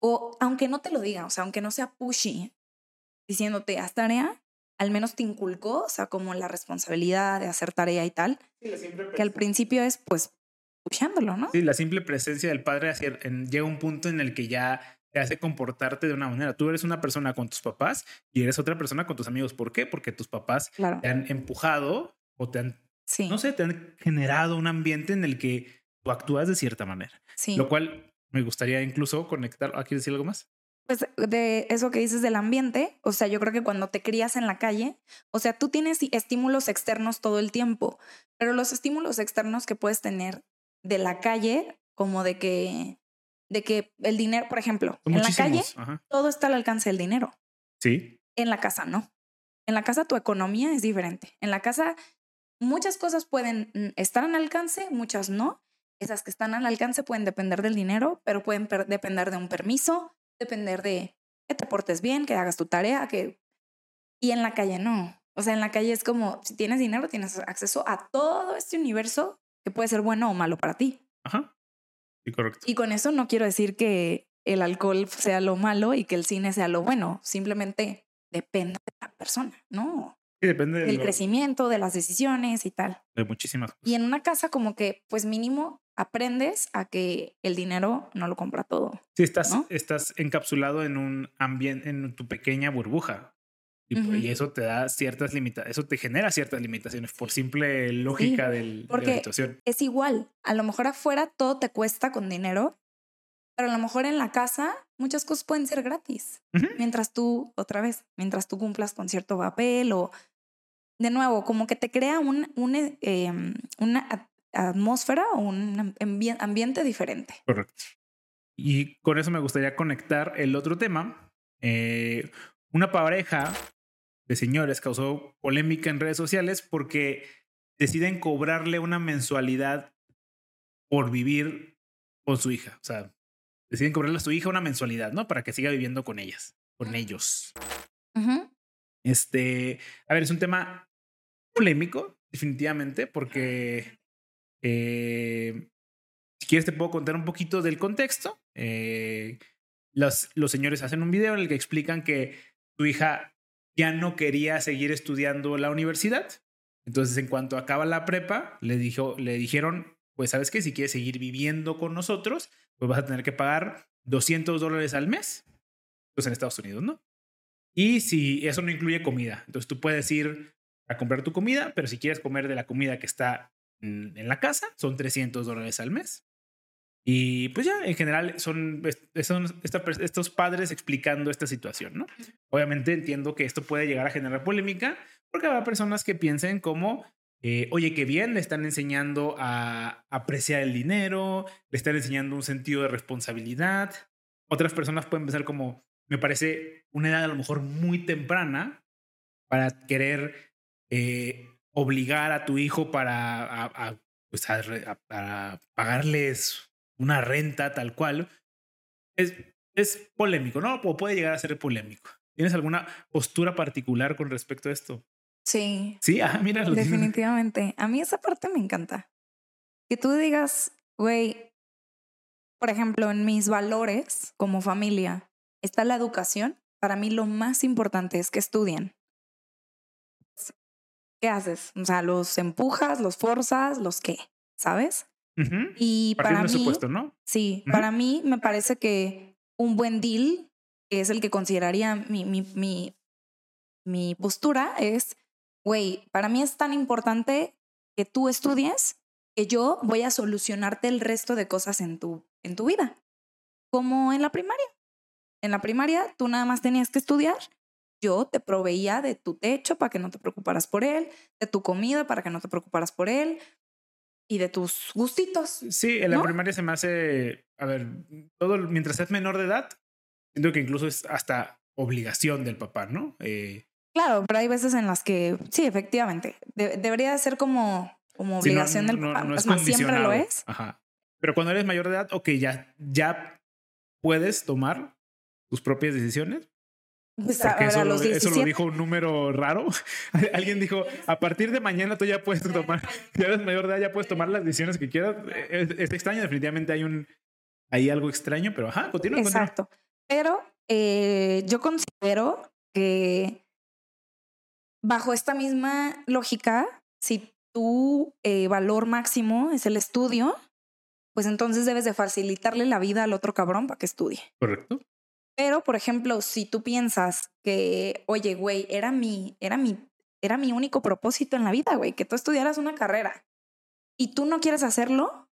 o aunque no te lo diga, o sea, aunque no sea pushy, diciéndote, haz tarea, al menos te inculcó, o sea, como la responsabilidad de hacer tarea y tal, que al principio es pues pushándolo, ¿no? Sí, la simple presencia del padre llega un punto en el que ya te hace comportarte de una manera. Tú eres una persona con tus papás y eres otra persona con tus amigos. ¿Por qué? Porque tus papás te han empujado o te han, no sé, te han generado un ambiente en el que tú actúas de cierta manera. Sí. Lo cual me gustaría incluso conectar. ¿Aquí decir algo más? Pues de eso que dices del ambiente, o sea, yo creo que cuando te crías en la calle, o sea, tú tienes estímulos externos todo el tiempo, pero los estímulos externos que puedes tener de la calle, como de que, de que el dinero, por ejemplo, en la calle todo está al alcance del dinero. Sí. En la casa no. En la casa tu economía es diferente. En la casa muchas cosas pueden mm, estar al alcance, muchas no. Esas que están al alcance pueden depender del dinero, pero pueden depender de un permiso, depender de que te portes bien, que hagas tu tarea, que... Y en la calle no. O sea, en la calle es como, si tienes dinero, tienes acceso a todo este universo que puede ser bueno o malo para ti. Ajá. Sí, correcto. Y con eso no quiero decir que el alcohol sea lo malo y que el cine sea lo bueno. Simplemente depende de la persona, ¿no? Sí, depende del crecimiento, de las decisiones y tal. De muchísimas cosas. Y en una casa como que, pues mínimo, aprendes a que el dinero no lo compra todo. Sí, estás, estás encapsulado en un ambiente, en tu pequeña burbuja. Y, eso te da ciertas limitaciones, eso te genera ciertas limitaciones por simple lógica del, de la situación. Es igual, a lo mejor afuera todo te cuesta con dinero, pero a lo mejor en la casa muchas cosas pueden ser gratis. Mientras tú, otra vez, mientras tú cumplas con cierto papel o, de nuevo, como que te crea un, un eh, una atmósfera o un ambiente diferente. Correcto. Y con eso me gustaría conectar el otro tema. Eh, una pareja de señores causó polémica en redes sociales porque deciden cobrarle una mensualidad por vivir con su hija. O sea, deciden cobrarle a su hija una mensualidad, ¿no? Para que siga viviendo con ellas, con ellos. Este, a ver, es un tema polémico, definitivamente, porque eh, si quieres te puedo contar un poquito del contexto. Eh, los, señores hacen un video en el que explican que su hija ya no quería seguir estudiando la universidad. Entonces, en cuanto acaba la prepa, le, le dijeron, pues sabes que si quieres seguir viviendo con nosotros, pues vas a tener que pagar 200 dólares al mes, pues en Estados Unidos, ¿no? Y si eso no incluye comida, entonces tú puedes ir a comprar tu comida, pero si quieres comer de la comida que está en, la casa, son 300 dólares al mes. Y pues ya, en general, son, son estos padres explicando esta situación, ¿no? Obviamente entiendo que esto puede llegar a generar polémica, porque habrá personas que piensen como, eh, oye, qué bien, le están enseñando a apreciar el dinero, le están enseñando un sentido de responsabilidad. Otras personas pueden pensar como, me parece una edad a lo mejor muy temprana para querer eh, obligar a tu hijo para, pues pagarles una renta tal cual. Es, es polémico, ¿no? O puede llegar a ser polémico. ¿Tienes alguna postura particular con respecto a esto? Sí. Sí, ah, mira. Definitivamente. A mí esa parte me encanta. Que tú digas, güey, por ejemplo, en mis valores como familia, está la educación, para mí lo más importante es que estudien. ¿Qué haces? O sea, los empujas, los forzas, los qué, ¿sabes? Y para mí, supuesto, ¿no? Sí, para mí me parece que un buen deal, que es el que consideraría mi, mi, mi, mi postura, es, güey, para mí es tan importante que tú estudies que yo voy a solucionarte el resto de cosas en tu, en tu vida, como en la primaria. En la primaria tú nada más tenías que estudiar. Yo te proveía de tu techo para que no te preocuparas por él, de tu comida para que no te preocuparas por él y de tus gustitos. Sí, en la primaria se me hace, a ver, todo mientras es menor de edad, siento que incluso es hasta obligación del papá, ¿no? Eh, claro, pero hay veces en las que sí, efectivamente, debería ser como, como obligación del papá. No, es más, siempre lo es. Ajá. Pero cuando eres mayor de edad, ok, ya, ya puedes tomar tus propias decisiones? Pues Porque eso, eso, lo dijo un número raro. Alguien dijo, a partir de mañana tú ya puedes tomar, ya eres mayor de edad, ya puedes tomar las decisiones que quieras. Es, extraño, definitivamente hay un, hay algo extraño, pero ajá, continúa. Exacto. Pero eh, yo considero que bajo esta misma lógica, si tu eh, valor máximo es el estudio, pues entonces debes de facilitarle la vida al otro cabrón para que estudie. Correcto. Pero, por ejemplo, si tú piensas que, oye, güey, era mi, era mi, era mi único propósito en la vida, güey, que tú estudiaras una carrera y tú no quieres hacerlo,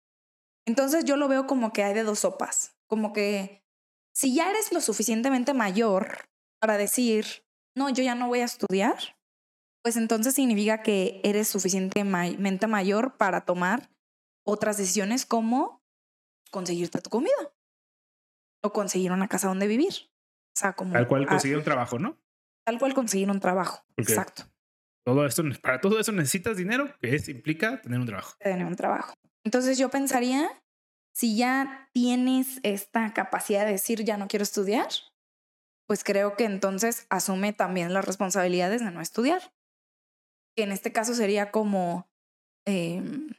entonces yo lo veo como que hay de dos sopas. Como que si ya eres lo suficientemente mayor para decir, no, yo ya no voy a estudiar, pues entonces significa que eres suficientemente mayor para tomar otras decisiones como conseguirte tu comida o conseguir una casa donde vivir. O sea, como... Tal cual conseguir un trabajo, ¿no? Tal cual conseguir un trabajo. Exacto. Todo esto, para todo eso necesitas dinero, que es, implica tener un trabajo. Tener un trabajo. Entonces yo pensaría, si ya tienes esta capacidad de decir, ya no quiero estudiar, pues creo que entonces asume también las responsabilidades de no estudiar. Que en este caso sería como... Em,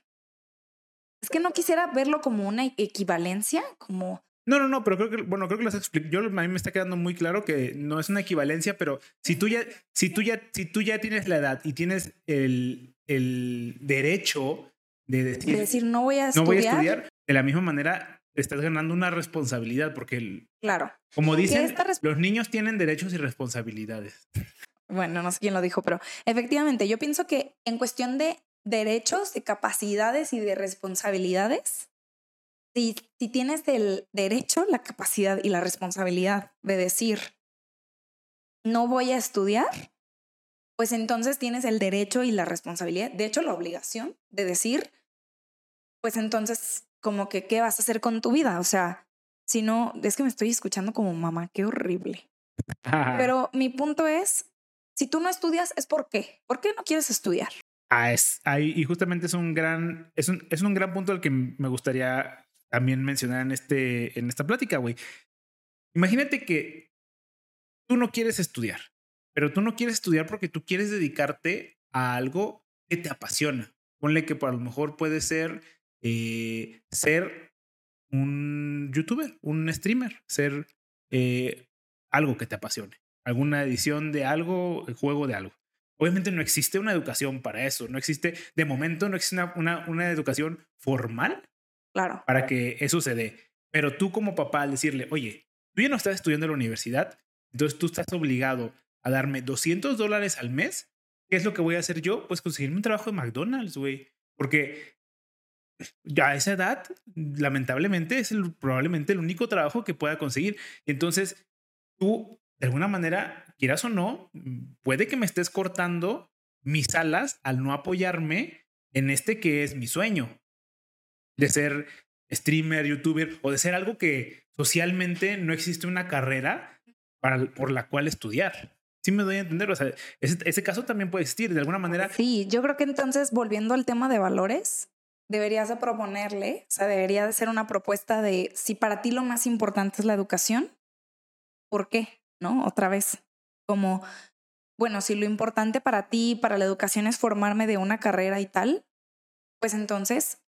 es que no quisiera verlo como una equivalencia, como no, no, no, pero creo que, bueno, creo que los Yo a mí me está quedando muy claro que no es una equivalencia, pero si tú ya, si tú ya, si tú ya tienes la edad y tienes el, el derecho de decir, decir no voy a estudiar. No voy a estudiar, de la misma manera estás ganando una responsabilidad porque el, claro. Como dicen, los niños tienen derechos y responsabilidades. Bueno, no sé quién lo dijo, pero efectivamente yo pienso que en cuestión de derechos, de capacidades y de responsabilidades, si, si tienes el derecho, la capacidad y la responsabilidad de decir, no voy a estudiar, pues entonces tienes el derecho y la responsabilidad, de hecho la obligación de decir, pues entonces como que, ¿qué vas a hacer con tu vida? O sea, si no, es que me estoy escuchando como mamá, qué horrible. Pero mi punto es, si tú no estudias, ¿es por qué? ¿Por qué no quieres estudiar? Ah, es, ahí, y justamente es un gran, es un, es un gran punto al que me gustaría también mencionar en, este, en esta plática, güey. Imagínate que tú no quieres estudiar, pero tú no quieres estudiar porque tú quieres dedicarte a algo que te apasiona. Ponle que por lo mejor puede ser eh, ser un youtuber, un streamer, ser eh, algo que te apasione, alguna edición de algo, juego de algo. Obviamente no existe una educación para eso, no existe, de momento no existe una, una, educación formal claro. para que eso se dé. Pero tú como papá al decirle, oye, tú ya no estás estudiando en la universidad, entonces tú estás obligado a darme 200 dólares al mes, ¿qué es lo que voy a hacer yo? Pues conseguirme un trabajo de McDonald's, güey. Porque a esa edad, lamentablemente, es el, probablemente el único trabajo que pueda conseguir. Entonces, tú de alguna manera, quieras o no, puede que me estés cortando mis alas al no apoyarme en este que es mi sueño de ser streamer, youtuber o de ser algo que socialmente no existe una carrera por la cual estudiar. Sí me doy a entender, o sea, ese, caso también puede existir de alguna manera. Sí, yo creo que entonces, volviendo al tema de valores, deberías de proponerle, o sea, debería de ser una propuesta de si para ti lo más importante es la educación, ¿por qué? ¿no? Otra vez, como, bueno, si lo importante para ti, para la educación es formarme de una carrera y tal, pues entonces,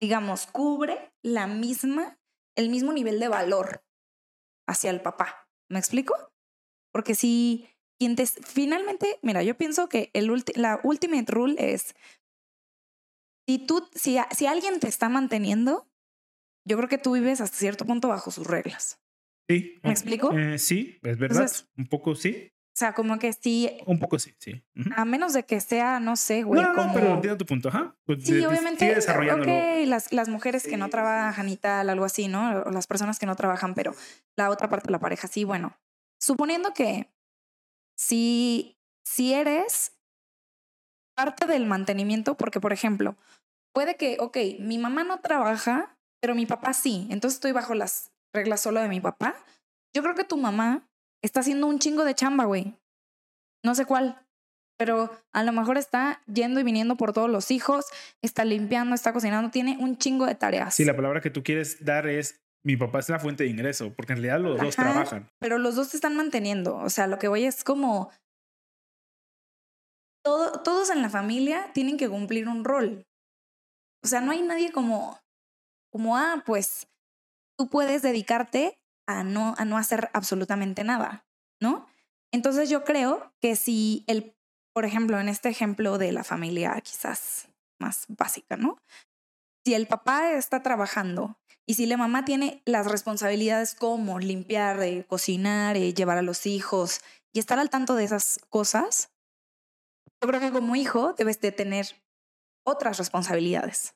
digamos, cubre la misma, el mismo nivel de valor hacia el papá. ¿Me explico? Porque si quien te, finalmente, mira, yo pienso que el la ultimate rule es, si tú, si, si alguien te está manteniendo, yo creo que tú vives hasta cierto punto bajo sus reglas. Sí. ¿Me explico? Eh, sí, es verdad. un poco sí. O sea, como que sí. Un poco sí, sí. A menos de que sea, no sé, güey. No, no, pero entiendo tu punto, ajá. Pues sí, obviamente. Ok, las, las mujeres que no trabajan y tal, algo así, ¿no? O las personas que no trabajan, pero la otra parte de la pareja, sí, bueno. Suponiendo que si, si eres parte del mantenimiento, porque, por ejemplo, puede que, ok, mi mamá no trabaja, pero mi papá sí. Entonces estoy bajo las regla solo de mi papá. Yo creo que tu mamá está haciendo un chingo de chamba, güey. No sé cuál, pero a lo mejor está yendo y viniendo por todos los hijos, está limpiando, está cocinando, tiene un chingo de tareas. Sí, la palabra que tú quieres dar es mi papá es la fuente de ingreso, porque en realidad los dos trabajan. Pero los dos se están manteniendo. O sea, lo que voy es como. Todo, todos en la familia tienen que cumplir un rol. O sea, no hay nadie como. Como, ah, pues tú puedes dedicarte a no, a no hacer absolutamente nada, ¿no? Entonces yo creo que si el, por ejemplo, en este ejemplo de la familia quizás más básica, ¿no? Si el papá está trabajando y si la mamá tiene las responsabilidades como limpiar, eh, cocinar, eh, llevar a los hijos y estar al tanto de esas cosas, yo creo que como hijo debes de tener otras responsabilidades.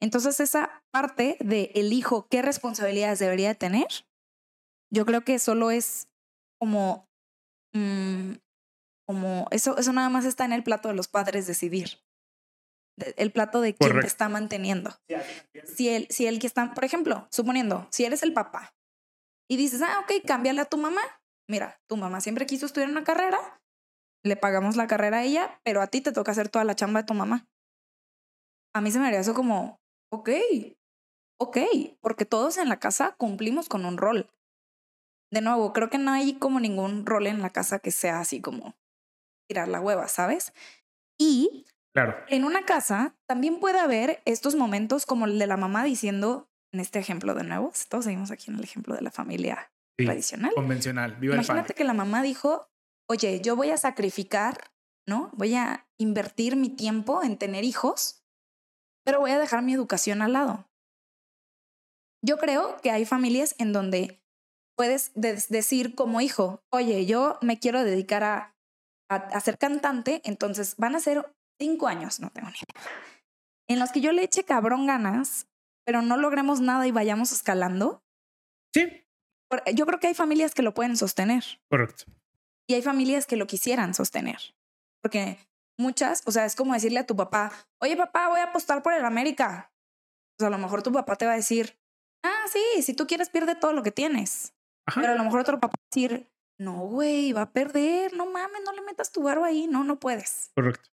Entonces, esa parte de el hijo, qué responsabilidades debería tener, yo creo que solo es como, mm, como eso, eso nada más está en el plato de los padres decidir. El plato de quién te está manteniendo. Si el, si el que está, por ejemplo, suponiendo, si eres el papá y dices, ah, ok, cámbiale a tu mamá. Mira, tu mamá siempre quiso estudiar una carrera, le pagamos la carrera a ella, pero a ti te toca hacer toda la chamba de tu mamá. A mí se me haría eso como, ok, ok, porque todos en la casa cumplimos con un rol. De nuevo, creo que no hay como ningún rol en la casa que sea así como tirar la hueva, ¿sabes? Y claro. en una casa también puede haber estos momentos como el de la mamá diciendo, en este ejemplo de nuevo, todos seguimos aquí en el ejemplo de la familia tradicional. Convencional, viva Imagínate que la mamá dijo, oye, yo voy a sacrificar, ¿no? Voy a invertir mi tiempo en tener hijos pero voy a dejar mi educación al lado. Yo creo que hay familias en donde puedes decir como hijo, oye, yo me quiero dedicar a, a, ser cantante, entonces van a ser cinco años, no tengo ni idea, en los que yo le eche cabrón ganas, pero no logremos nada y vayamos escalando. Sí. Yo creo que hay familias que lo pueden sostener. Correcto. Y hay familias que lo quisieran sostener. Porque muchas, o sea, es como decirle a tu papá, oye papá, voy a apostar por el América. Sea, a lo mejor tu papá te va a decir, ah, sí, si tú quieres pierde todo lo que tienes. Pero a lo mejor otro papá va a decir, no, güey, va a perder, no mames, no le metas tu barro ahí, no, no puedes. Correcto.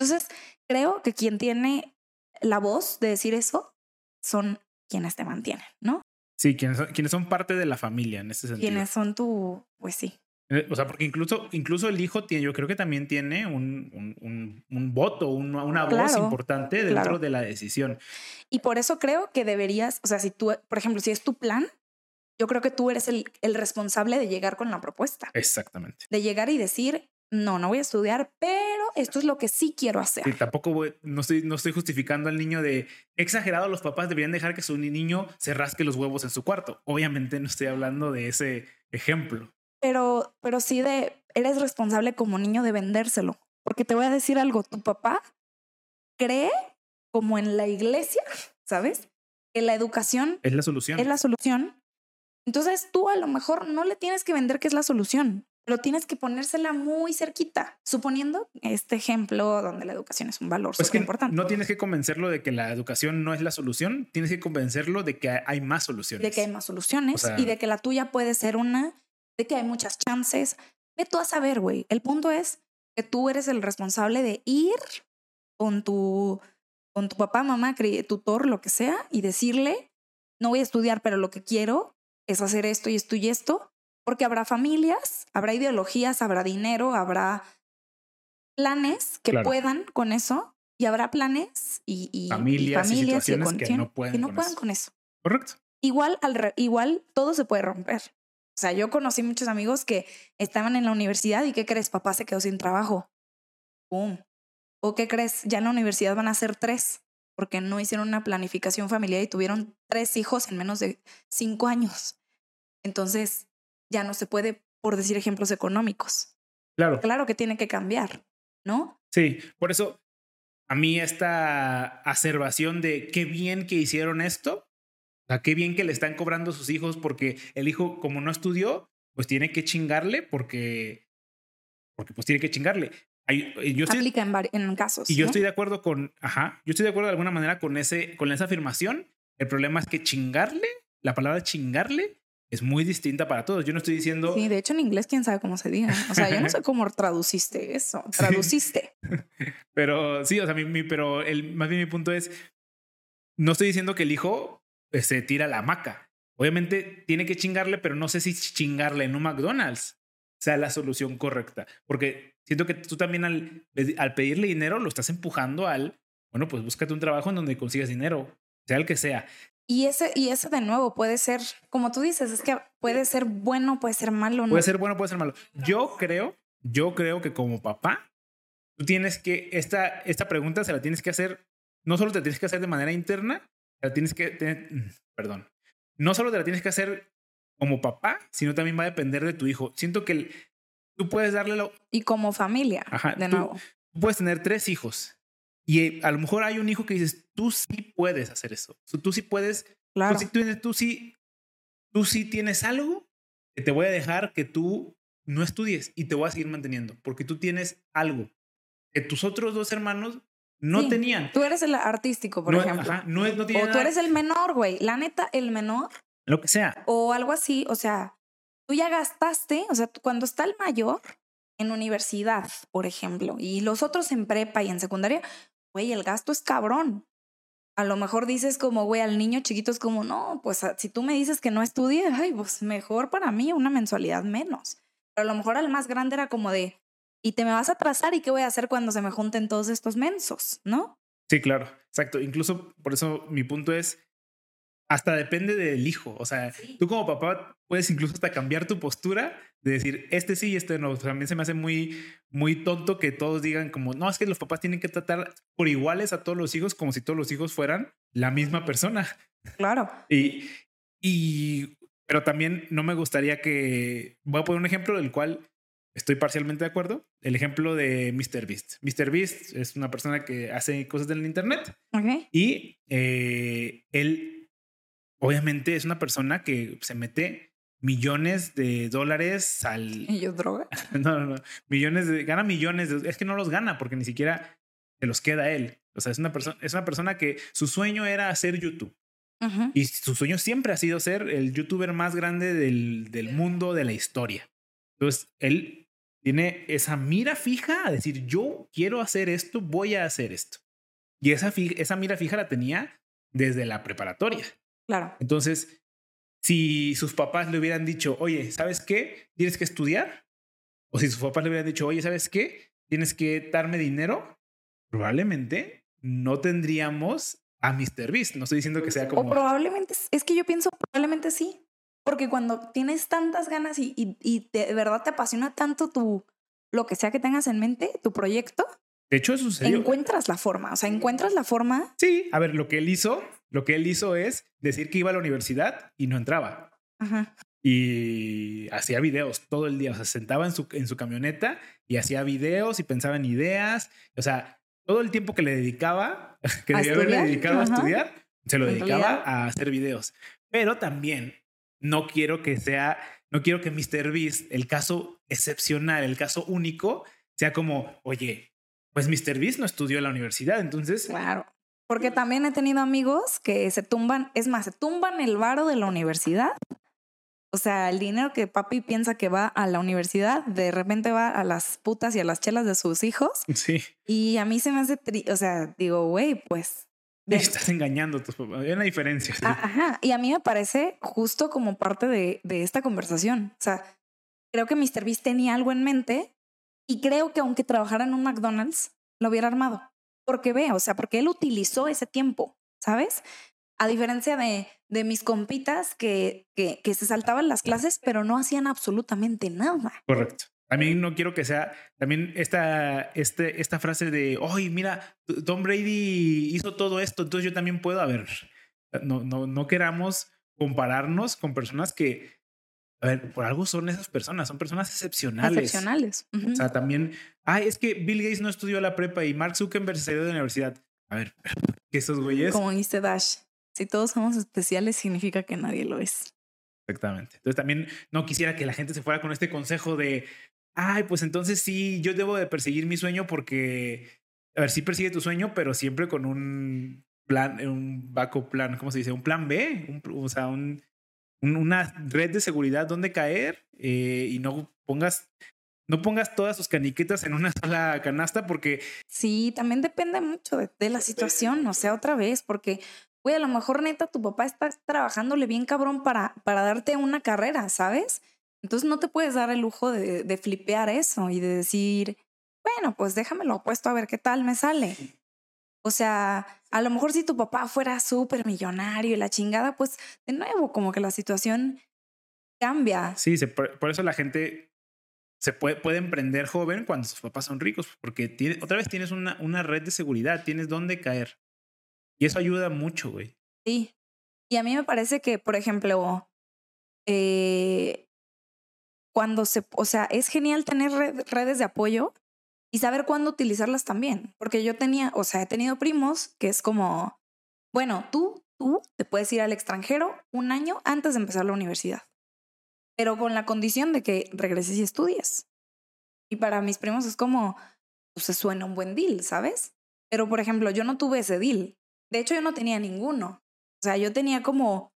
Entonces, creo que quien tiene la voz de decir eso son quienes te mantienen, ¿no? Sí, quienes son, quienes son parte de la familia en ese sentido. Quienes son tu, pues sí. Eh, O sea, porque incluso, incluso el hijo tiene, yo creo que también tiene un, un, un, un voto, un- una voz importante dentro claro. de la decisión. Y por eso creo que deberías, o sea, si tú, por ejemplo, si es tu plan, yo creo que tú eres el, el responsable de llegar con la propuesta, Exactamente. de llegar y decir, no, no voy a estudiar, pero esto es lo que sí quiero hacer. Sí, tampoco voy- no, estoy, no estoy justificando al niño de exagerado, los papás deberían dejar que su niño se rasque los huevos en su cuarto. Obviamente no estoy hablando de ese ejemplo. Pero, pero sí de, eres responsable como niño de vendérselo. Porque te voy a decir algo, tu papá cree como en la iglesia, ¿sabes? Que la educación Es la solución. es la solución. Entonces tú a lo mejor no le tienes que vender que es la solución, pero tienes que ponérsela muy cerquita, suponiendo este ejemplo donde la educación es un valor Pues que importante. no tienes que convencerlo de que la educación no es la solución, tienes que convencerlo de que hay más soluciones. de que hay más soluciones O sea- y de que la tuya puede ser una, de que hay muchas chances. Ve tú a saber, güey. El punto es que tú eres el responsable de ir con tu, con tu papá, mamá, tutor, lo que sea, y decirle, no voy a estudiar, pero lo que quiero es hacer esto y esto y esto, porque habrá familias, habrá ideologías, habrá dinero, habrá planes que Claro. puedan con eso y habrá planes y, y- y Familias y situaciones que no pueden que no con puedan eso. con eso Correcto. igual, al re- igual todo se puede romper. O sea, yo conocí muchos amigos que estaban en la universidad y ¿qué crees? Papá se quedó sin trabajo. ¡Pum! ¿O qué crees? Ya en la universidad van a ser tres porque no hicieron una planificación familiar y tuvieron tres hijos en menos de cinco años. Entonces, ya no se puede, por decir ejemplos económicos. Claro. Claro que tiene que cambiar, ¿no? Sí, por eso a mí esta acervación de qué bien que hicieron esto, o sea, qué bien que le están cobrando a sus hijos porque el hijo como no estudió, pues tiene que chingarle porque porque pues tiene que chingarle. Hay- eh, yo estoy, Aplica en, en casos. y yo ¿no? estoy de acuerdo con, ajá, yo estoy de acuerdo de alguna manera con ese con esa afirmación. El problema es que chingarle, la palabra chingarle es muy distinta para todos. Yo no estoy diciendo Sí, de hecho en inglés quién sabe cómo se diga. O sea, yo no sé cómo traduciste eso. Sí. Traduciste. Pero sí, o sea, mi, mi- pero el, más bien mi punto es, no estoy diciendo que el hijo se tira a la hamaca. Obviamente tiene que chingarle, pero no sé si chingarle en un McDonald's sea la solución correcta. Porque siento que tú también al, al pedirle dinero lo estás empujando al, bueno, pues búscate un trabajo en donde consigas dinero, sea el que sea. Y ese, y ese de nuevo puede ser, como tú dices, es que puede ser bueno, puede ser malo. ¿no? Puede ser bueno, puede ser malo. Yo creo, yo creo que como papá, tú tienes que, esta, esta pregunta se la tienes que hacer, no solo te tienes que hacer de manera interna, la tienes que, tener- mm, perdón, no solo te la tienes que hacer como papá, sino también va a depender de tu hijo. Siento que el- tú puedes darle la, Y como familia, Ajá, de tú- nuevo. tú puedes tener tres hijos y eh, a lo mejor hay un hijo que dices, tú sí puedes hacer eso. Tú- Tú sí puedes Claro. Tú, tienes- tú sí, tú sí tienes algo que te voy a dejar que tú no estudies y te voy a seguir manteniendo porque tú tienes algo que tus otros dos hermanos no Sí. tenían. Tú eres el artístico, por no, ejemplo. ajá, no, no o tú nada- eres el menor, güey. La neta, el menor lo que sea. o algo así. O sea, tú ya gastaste, o sea, cuando está el mayor en universidad, por ejemplo, y los otros en prepa y en secundaria, güey, el gasto es cabrón. A lo mejor dices como, güey, al niño chiquito es como, no, pues a- si tú me dices que no estudie, ay, pues mejor para mí una mensualidad menos. Pero a lo mejor al más grande era como de, y te me vas a atrasar y qué voy a hacer cuando se me junten todos estos mensos, ¿no? Sí, claro, exacto. Incluso por eso mi punto es, hasta depende del hijo. O sea, tú como papá puedes incluso hasta cambiar tu postura de decir, este sí y este no. También se me hace muy, muy tonto que todos digan como, no, es que los papás tienen que tratar por iguales a todos los hijos como si todos los hijos fueran la misma persona. Claro. Y, y, pero también no me gustaría que, voy a poner un ejemplo del cual estoy parcialmente de acuerdo. El ejemplo de Mr. Beast. Mr. Beast es una persona que hace cosas en el Internet Ok. y eh, él obviamente es una persona que se mete millones de dólares al... ¿Y yo droga? No, no, no. Millones de... Gana millones de... Es que no los gana porque ni siquiera se los queda él. O sea, es una, persona es una persona que su sueño era hacer YouTube. Y su sueño siempre ha sido ser el youtuber más grande del, del mundo de la historia. Entonces, él tiene esa mira fija a decir, yo quiero hacer esto, voy a hacer esto. Y esa, esa mira fija la tenía desde la preparatoria. Claro. Entonces, si sus papás le hubieran dicho, oye, ¿sabes qué? Tienes que estudiar. O si sus papás le hubieran dicho, oye, ¿sabes qué? Tienes que darme dinero. Probablemente no tendríamos a Mr. Beast. No estoy diciendo que sea como... O probablemente, es que yo pienso, probablemente sí. Porque cuando tienes tantas ganas y, y, de verdad te apasiona tanto tu, lo que sea que tengas en mente, tu proyecto. De hecho, eso sucedió. Encuentras la forma. O sea, encuentras la forma. Sí, a ver, lo que él hizo, lo que él hizo es decir que iba a la universidad y no entraba. Ajá. Y hacía videos todo el día. O sea, se sentaba en su, en su camioneta y hacía videos y pensaba en ideas. O sea, todo el tiempo que le dedicaba, que debía haberle dedicado a estudiar, se lo dedicaba a hacer videos. Pero también no quiero que sea, no quiero que Mr. Beast, el caso excepcional, el caso único, sea como, oye, pues Mr. Beast no estudió en la universidad, entonces... Claro. Porque también he tenido amigos que se tumban, es más, se tumban el varo de la universidad. O sea, el dinero que papi piensa que va a la universidad, de repente va a las putas y a las chelas de sus hijos. Sí. Y a mí se me hace, o sea, digo, güey, pues Estás engañando a tus papás. Hay una diferencia. Ah, ajá. Y a mí me parece justo como parte de, de esta conversación. O sea, creo que Mr. Beast tenía algo en mente y creo que aunque trabajara en un McDonald's, lo hubiera armado. Porque ve, o sea, porque él utilizó ese tiempo, ¿sabes? A diferencia de, de mis compitas que, que, se saltaban las clases, pero no hacían absolutamente nada. Correcto. También no quiero que sea también esta, este, esta frase de, oye, mira, Tom Brady hizo todo esto, entonces yo también puedo. A ver, no, no, no queramos compararnos con personas que, a ver, por algo son esas personas, son personas excepcionales. Excepcionales. O sea, también, ay, es que Bill Gates no estudió la prepa y Mark Zuckerberg se salió de la universidad. A ver, que esos güeyes. Como dice Dash, si todos somos especiales, significa que nadie lo es. Exactamente. Entonces también no quisiera que la gente se fuera con este consejo de, ay, pues entonces sí, yo debo de perseguir mi sueño porque, a ver, sí persigue tu sueño, pero siempre con un plan, un backup plan, ¿cómo se dice? Un plan B, o sea, un, una red de seguridad donde caer eh, y no pongas no pongas todas tus caniquetas en una sola canasta porque... Sí, también depende mucho de, de la situación, o sea, otra vez, porque, güey, a lo mejor neta tu papá está trabajándole bien cabrón para, para darte una carrera, ¿sabes? Entonces no te puedes dar el lujo de, de flipear eso y de decir, bueno, pues déjamelo puesto a ver qué tal me sale. O sea, a lo mejor si tu papá fuera súper millonario y la chingada, pues de nuevo, como que la situación cambia. Sí, por, eso la gente se puede, puede, emprender joven cuando sus papás son ricos, porque tiene, otra vez tienes una, una red de seguridad, tienes dónde caer. Y eso ayuda mucho, güey. Sí. Y a mí me parece que, por ejemplo, eh, cuando se, o sea, es genial tener redes de apoyo y saber cuándo utilizarlas también, porque yo tenía, o sea, he tenido primos que es como, bueno, tú, tú te puedes ir al extranjero un año antes de empezar la universidad, pero con la condición de que regreses y estudies. Y para mis primos es como, pues se suena un buen deal, ¿sabes? Pero, por ejemplo, yo no tuve ese deal. De hecho, yo no tenía ninguno. O sea, yo tenía como,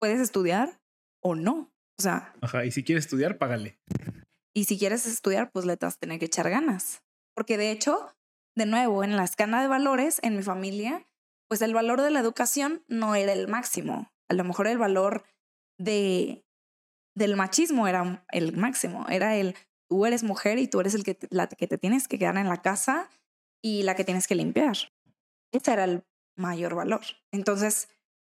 puedes estudiar o no. O sea. Ajá, y si quieres estudiar, págale. Y si quieres estudiar, pues le vas a tener que echar ganas. Porque de hecho, de nuevo, en la escala de valores, en mi familia, pues el valor de la educación no era el máximo. A lo mejor el valor de, del machismo era el máximo. Era el tú eres mujer y tú eres el que la que te tienes que quedar en la casa y la que tienes que limpiar. Ese era el mayor valor. Entonces,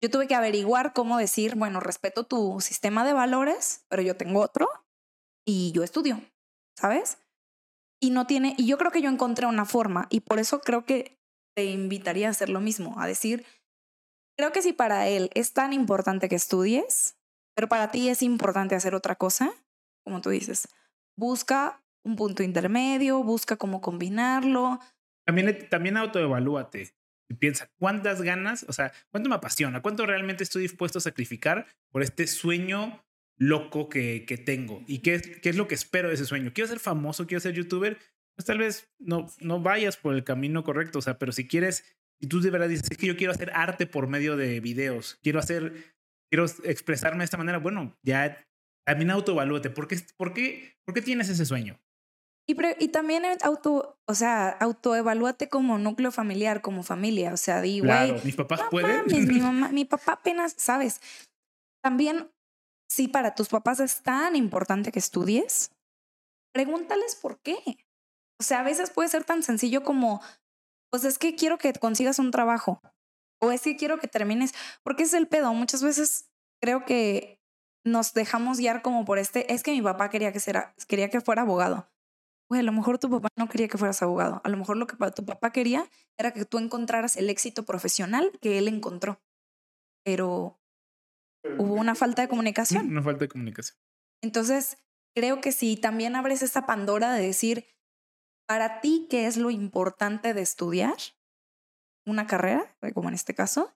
yo tuve que averiguar cómo decir, bueno, respeto tu sistema de valores, pero yo tengo otro y yo estudio, ¿sabes? Y no tiene, y yo creo que yo encontré una forma y por eso creo que te invitaría a hacer lo mismo, a decir, creo que si para él es tan importante que estudies, pero para ti es importante hacer otra cosa, como tú dices, busca un punto intermedio, busca cómo combinarlo. También, también autoevalúate y piensa cuántas ganas, o sea, cuánto me apasiona, cuánto realmente estoy dispuesto a sacrificar por este sueño loco que, que tengo y qué, qué es lo que espero de ese sueño. Quiero ser famoso, quiero ser youtuber, pues tal vez no, no vayas por el camino correcto, o sea, pero si quieres, y tú de verdad dices, es que yo quiero hacer arte por medio de videos, quiero hacer, quiero expresarme de esta manera, bueno, ya también autoevalúate, ¿por qué, por qué, por qué tienes ese sueño? Y, y también auto, o sea, autoevalúate como núcleo familiar, como familia. O sea, di, güey. mis papás pueden. mi, mamá, mi papá apenas, ¿sabes? También, si para tus papás es tan importante que estudies, pregúntales por qué. O sea, a veces puede ser tan sencillo como, pues es que quiero que consigas un trabajo. O es que quiero que termines, porque es el pedo. Muchas veces creo que nos dejamos guiar como por este, es que mi papá quería que, quería que fuera abogado. Güey, a lo mejor tu papá no quería que fueras abogado. A lo mejor lo que tu papá quería era que tú encontraras el éxito profesional que él encontró. Pero hubo una falta de comunicación. Una falta de comunicación. Entonces, creo que si también abres esa Pandora de decir, para ti, ¿qué es lo importante de estudiar? Una carrera, como en este caso.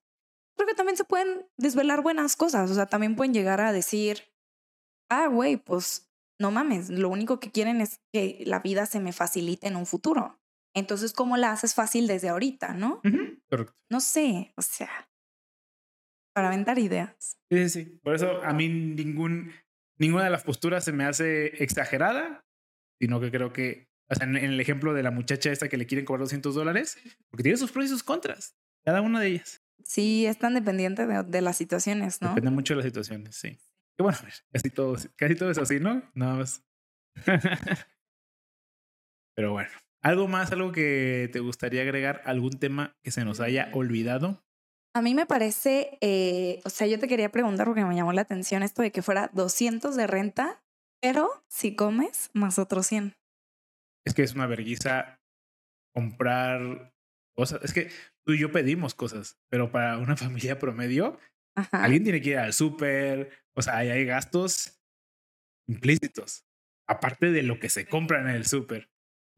Creo que también se pueden desvelar buenas cosas. O sea, también pueden llegar a decir, ah, güey, pues no mames, lo único que quieren es que la vida se me facilite en un futuro. Entonces, ¿cómo la haces fácil desde ahorita, no? Correcto. No sé, o sea, para aventar ideas. Sí, sí, sí. Por eso a mí ningún, ninguna de las posturas se me hace exagerada, sino que creo que, o sea, en, el ejemplo de la muchacha esta que le quieren cobrar 200 dólares, porque tiene sus pros y sus contras, cada una de ellas. Sí, es tan dependiente de, las situaciones, ¿no? Depende mucho de las situaciones, sí. Que bueno, casi todo, casi todo es así, ¿no? Nada más. Pero bueno, ¿algo más, algo que te gustaría agregar? ¿Algún tema que se nos haya olvidado? A mí me parece, eh, o sea, yo te quería preguntar porque me llamó la atención esto de que fuera 200 de renta, pero si comes, más otros 100. Es que es una vergüenza comprar cosas. Es que tú y yo pedimos cosas, pero para una familia promedio, alguien tiene que ir al súper, o sea, hay gastos implícitos, aparte de lo que se compra en el súper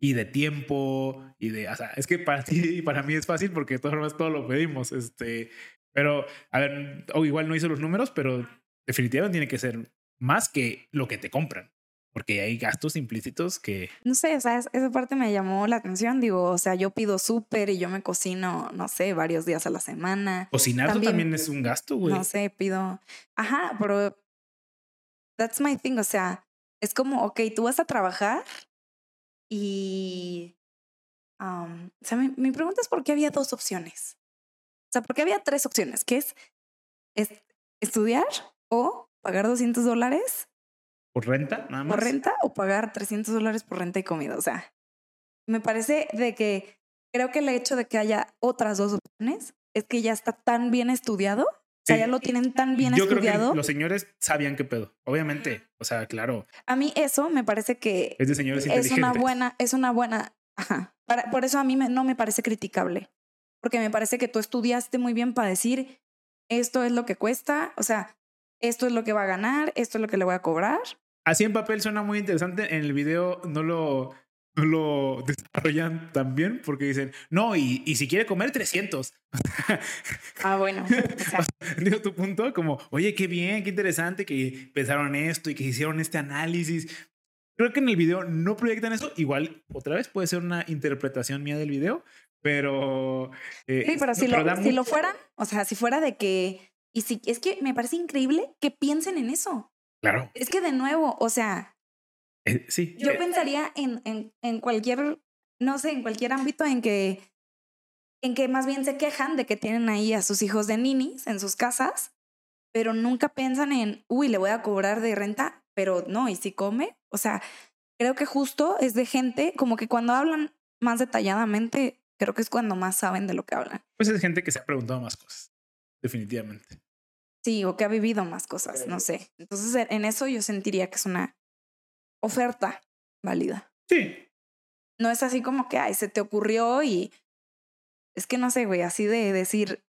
y de tiempo y de, o sea, es que para ti y para mí es fácil porque de todas formas todo lo pedimos, este, pero, a ver, o igual no hizo los números, pero definitivamente tiene que ser más que lo que te compran. Porque hay gastos implícitos que... No sé, o sea, esa parte me llamó la atención. Digo, o sea, yo pido súper y yo me cocino, no sé, varios días a la semana. Cocinar también, también es un gasto, güey. No sé, pido... Ajá, pero... That's my thing, o sea, es como, ok, tú vas a trabajar y, o sea, mi, pregunta es por qué había dos opciones. O sea, por qué había tres opciones, que es, es estudiar o pagar 200 dólares. ¿Por renta? Nada más. Por renta o pagar 300 dólares por renta y comida. O sea, me parece de que creo que el hecho de que haya otras dos opciones es que ya está tan bien estudiado o sea, ya lo tienen tan bien Yo estudiado. Creo que los señores sabían qué pedo. Obviamente. O sea, claro. A mí eso me parece que es de señores Es una buena, es una buena. Ajá. por eso a mí no me parece criticable. Porque me parece que tú estudiaste muy bien para decir esto es lo que cuesta. O sea, esto es lo que va a ganar, esto es lo que le voy a cobrar. Así en papel suena muy interesante. En el video no lo, no lo desarrollan tan bien porque dicen, no, y, y si quiere comer 300. ah, bueno. Digo tu punto como, oye, qué bien, qué interesante que pensaron esto y que hicieron este análisis. Creo que en el video no proyectan eso. Igual, otra vez puede ser una interpretación mía del video, pero... Eh, sí, pero si, lo, si lo fueran, o sea, si fuera de que... Y si es que me parece increíble que piensen en eso. Claro. Es que de nuevo, o sea, eh, sí. Yo eh, pensaría en, en, en, cualquier, no sé, en cualquier ámbito en que, en que más bien se quejan de que tienen ahí a sus hijos de ninis en sus casas, pero nunca piensan en, uy, le voy a cobrar de renta, pero no, ¿y si come? O sea, creo que justo es de gente como que cuando hablan más detalladamente, creo que es cuando más saben de lo que hablan. Pues es gente que se ha preguntado más cosas, definitivamente. Sí, o que ha vivido más cosas, no sé. Entonces, en eso yo sentiría que es una oferta válida. Sí. No es así como que, ay, se te ocurrió y es que no sé, güey, así de decir,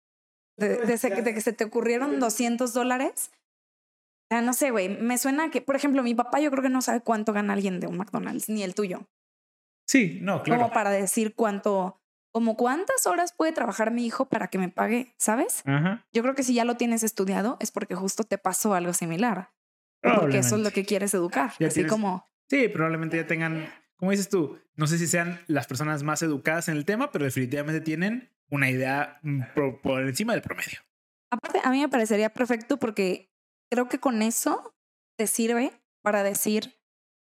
de, que se te ocurrieron 200 dólares. O sea, no sé, güey, me suena que, por ejemplo, mi papá yo creo que no sabe cuánto gana alguien de un McDonald's, ni el tuyo. Sí, no, claro. Como para decir cuánto, como cuántas horas puede trabajar mi hijo para que me pague, ¿sabes? Ajá. Yo creo que si ya lo tienes estudiado es porque justo te pasó algo similar. Porque eso es lo que quieres educar. así como. Sí, probablemente ya tengan, como dices tú, no sé si sean las personas más educadas en el tema, pero definitivamente tienen una idea mm, por, encima del promedio. Aparte, a mí me parecería perfecto porque creo que con eso te sirve para decir,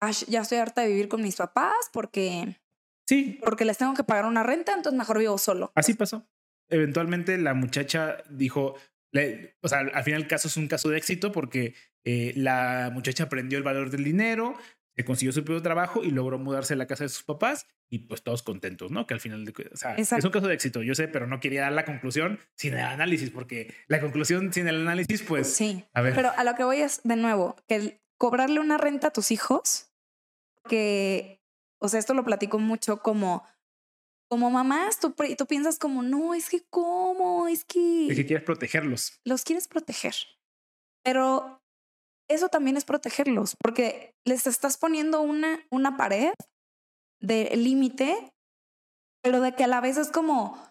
"Ash, ya estoy harta de vivir con mis papás porque, Sí, porque les tengo que pagar una renta, entonces mejor vivo solo. así pasó. Eventualmente la muchacha dijo, le- o sea, al final el caso es un caso de éxito porque eh, la muchacha aprendió el valor del dinero, se consiguió su propio trabajo y logró mudarse a la casa de sus papás y pues todos contentos, ¿no? Que al final, de, cu- o sea, es un caso de éxito, yo sé, pero no quería dar la conclusión sin el análisis porque la conclusión sin el análisis, pues, Sí. a ver, Pero a lo que voy es, de nuevo, que el cobrarle una renta a tus hijos, que, o sea, esto lo platico mucho como, como mamás, tú, tú piensas como, no, es que cómo, es que es que quieres protegerlos. los quieres proteger. Pero eso también es protegerlos, porque les estás poniendo una, una pared de límite, pero de que a la vez es como,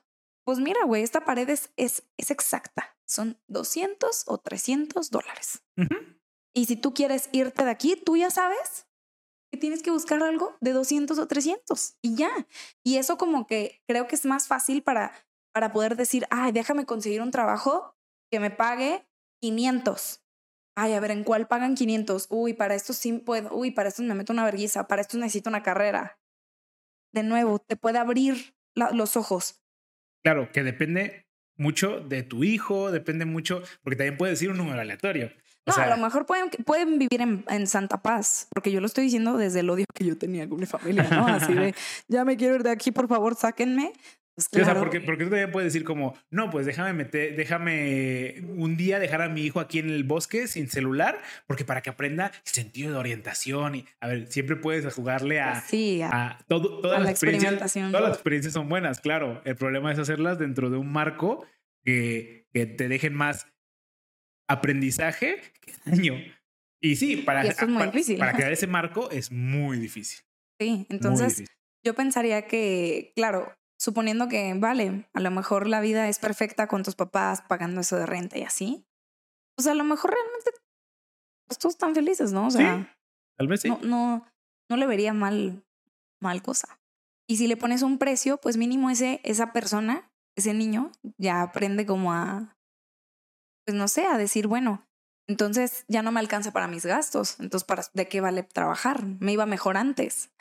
pues mira, güey, esta pared es, es, es exacta. Son 200 o 300 dólares. Y si tú quieres irte de aquí, tú ya sabes que tienes que buscar algo de 200 o 300 y ya. Y eso como que creo que es más fácil para, para poder decir, ay, déjame conseguir un trabajo que me pague 500. Ay, a ver, ¿en cuál pagan 500? Uy, para esto sí puedo. Uy, para esto me meto una vergüenza. Para esto necesito una carrera. De nuevo, te puede abrir la- los ojos. Claro, que depende mucho de tu hijo, depende mucho, porque también puede decir un número aleatorio. O No, sea, a lo mejor pueden, pueden vivir en, en Santa Paz, porque yo lo estoy diciendo desde el odio que yo tenía con mi familia, ¿no? Así de, ya me quiero ir de aquí, por favor, sáquenme. Pues o sea, porque, porque tú también puedes decir como, no, pues déjame meter, déjame un día dejar a mi hijo aquí en el bosque sin celular, porque para que aprenda el sentido de orientación y, a ver, siempre puedes jugarle a, Sí, a- a todo, todas a la las experiencias. Todas las experiencias son buenas, claro. El problema es hacerlas dentro de un marco que, que te dejen más aprendizaje que daño. Y sí, para, Y es para, para crear ese marco es muy difícil. sí. Entonces, difícil. yo pensaría que, claro, suponiendo que, vale, a lo mejor la vida es perfecta con tus papás pagando eso de renta y así, pues a lo mejor realmente pues, todos están felices, ¿no? O Sí, sea, Tal vez sí. no, no, no le vería mal, mal cosa. Y si le pones un precio, pues mínimo ese, esa persona, ese niño, ya aprende como a, pues no sé, a decir, bueno, entonces ya no me alcanza para mis gastos. Entonces, ¿para, ¿de qué vale trabajar? Me iba mejor antes.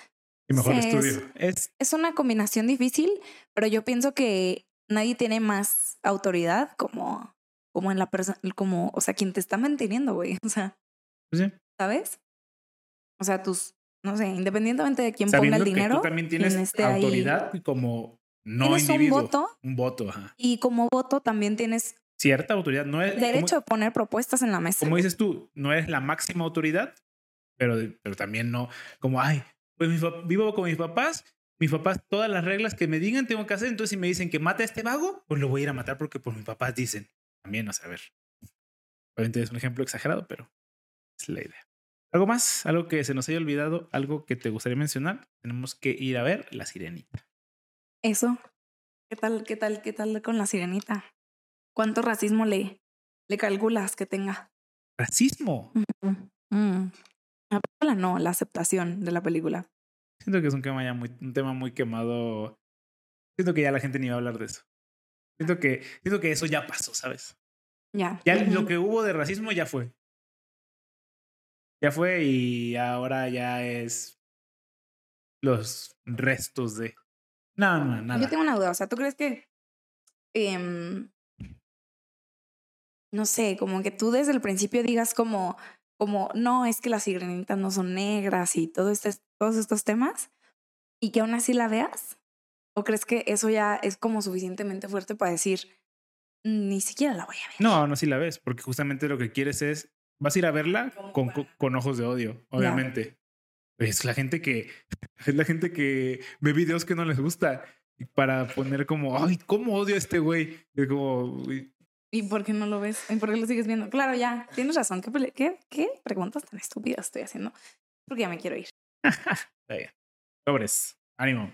Y mejor sí, es- estudio. Es, Es una combinación difícil, pero yo pienso que nadie tiene más autoridad como, como en la persona, como, o sea, quien te está manteniendo, güey. O sea, pues sí. ¿sabes? O sea, tus, no sé, independientemente de quién sabiendo ponga el que dinero, tú también tienes esté ahí. autoridad como no tienes individuo. un voto Un voto, ajá. y como voto también tienes Cierta autoridad. No es derecho Como, a poner propuestas en la mesa. como dices tú, no eres la máxima autoridad, pero, pero también no, como, ay, pues mis vivo con mis papás. Mis papás, todas las reglas que me digan tengo que hacer. Entonces, si me dicen que mate a este vago, pues lo voy a ir a matar porque pues mis papás dicen. También, a ver. Obviamente es un ejemplo exagerado, pero es la idea. ¿Algo más? ¿Algo que se nos haya olvidado? ¿Algo que te gustaría mencionar? Tenemos que ir a ver La Sirenita. Eso. ¿Qué tal, qué tal, qué tal con la sirenita? ¿Cuánto racismo le, le calculas que tenga? Racismo. Mm. La película no, la aceptación de la película. Siento que es un tema ya muy, un tema muy quemado. Siento que ya la gente ni va a hablar de eso. Siento que, siento que eso ya pasó, ¿sabes? Ya. Ya lo que hubo de racismo ya fue. Ya fue y ahora ya es los restos de. No, no, nada. Yo tengo una duda, o sea, ¿tú crees que, em, no sé, como que tú desde el principio digas como, como, no, es que las sirenitas no son negras y todo este, todos estos temas, y que aún así la veas? ¿O crees que eso ya es como suficientemente fuerte para decir, ni siquiera la voy a ver? No, no, si la ves, porque justamente lo que quieres es. Vas a ir a verla con, con, con ojos de odio, obviamente. Es la gente que. Es la gente que ve videos que no les gusta para poner como, ay, ¿cómo odio a este güey? Es como, ¿Y por qué no lo ves? ¿Y por qué lo sigues viendo? Claro, ya, tienes razón. ¿Qué, preguntas tan estúpidas estoy haciendo? Porque ya me quiero ir. está. Sobres, ánimo.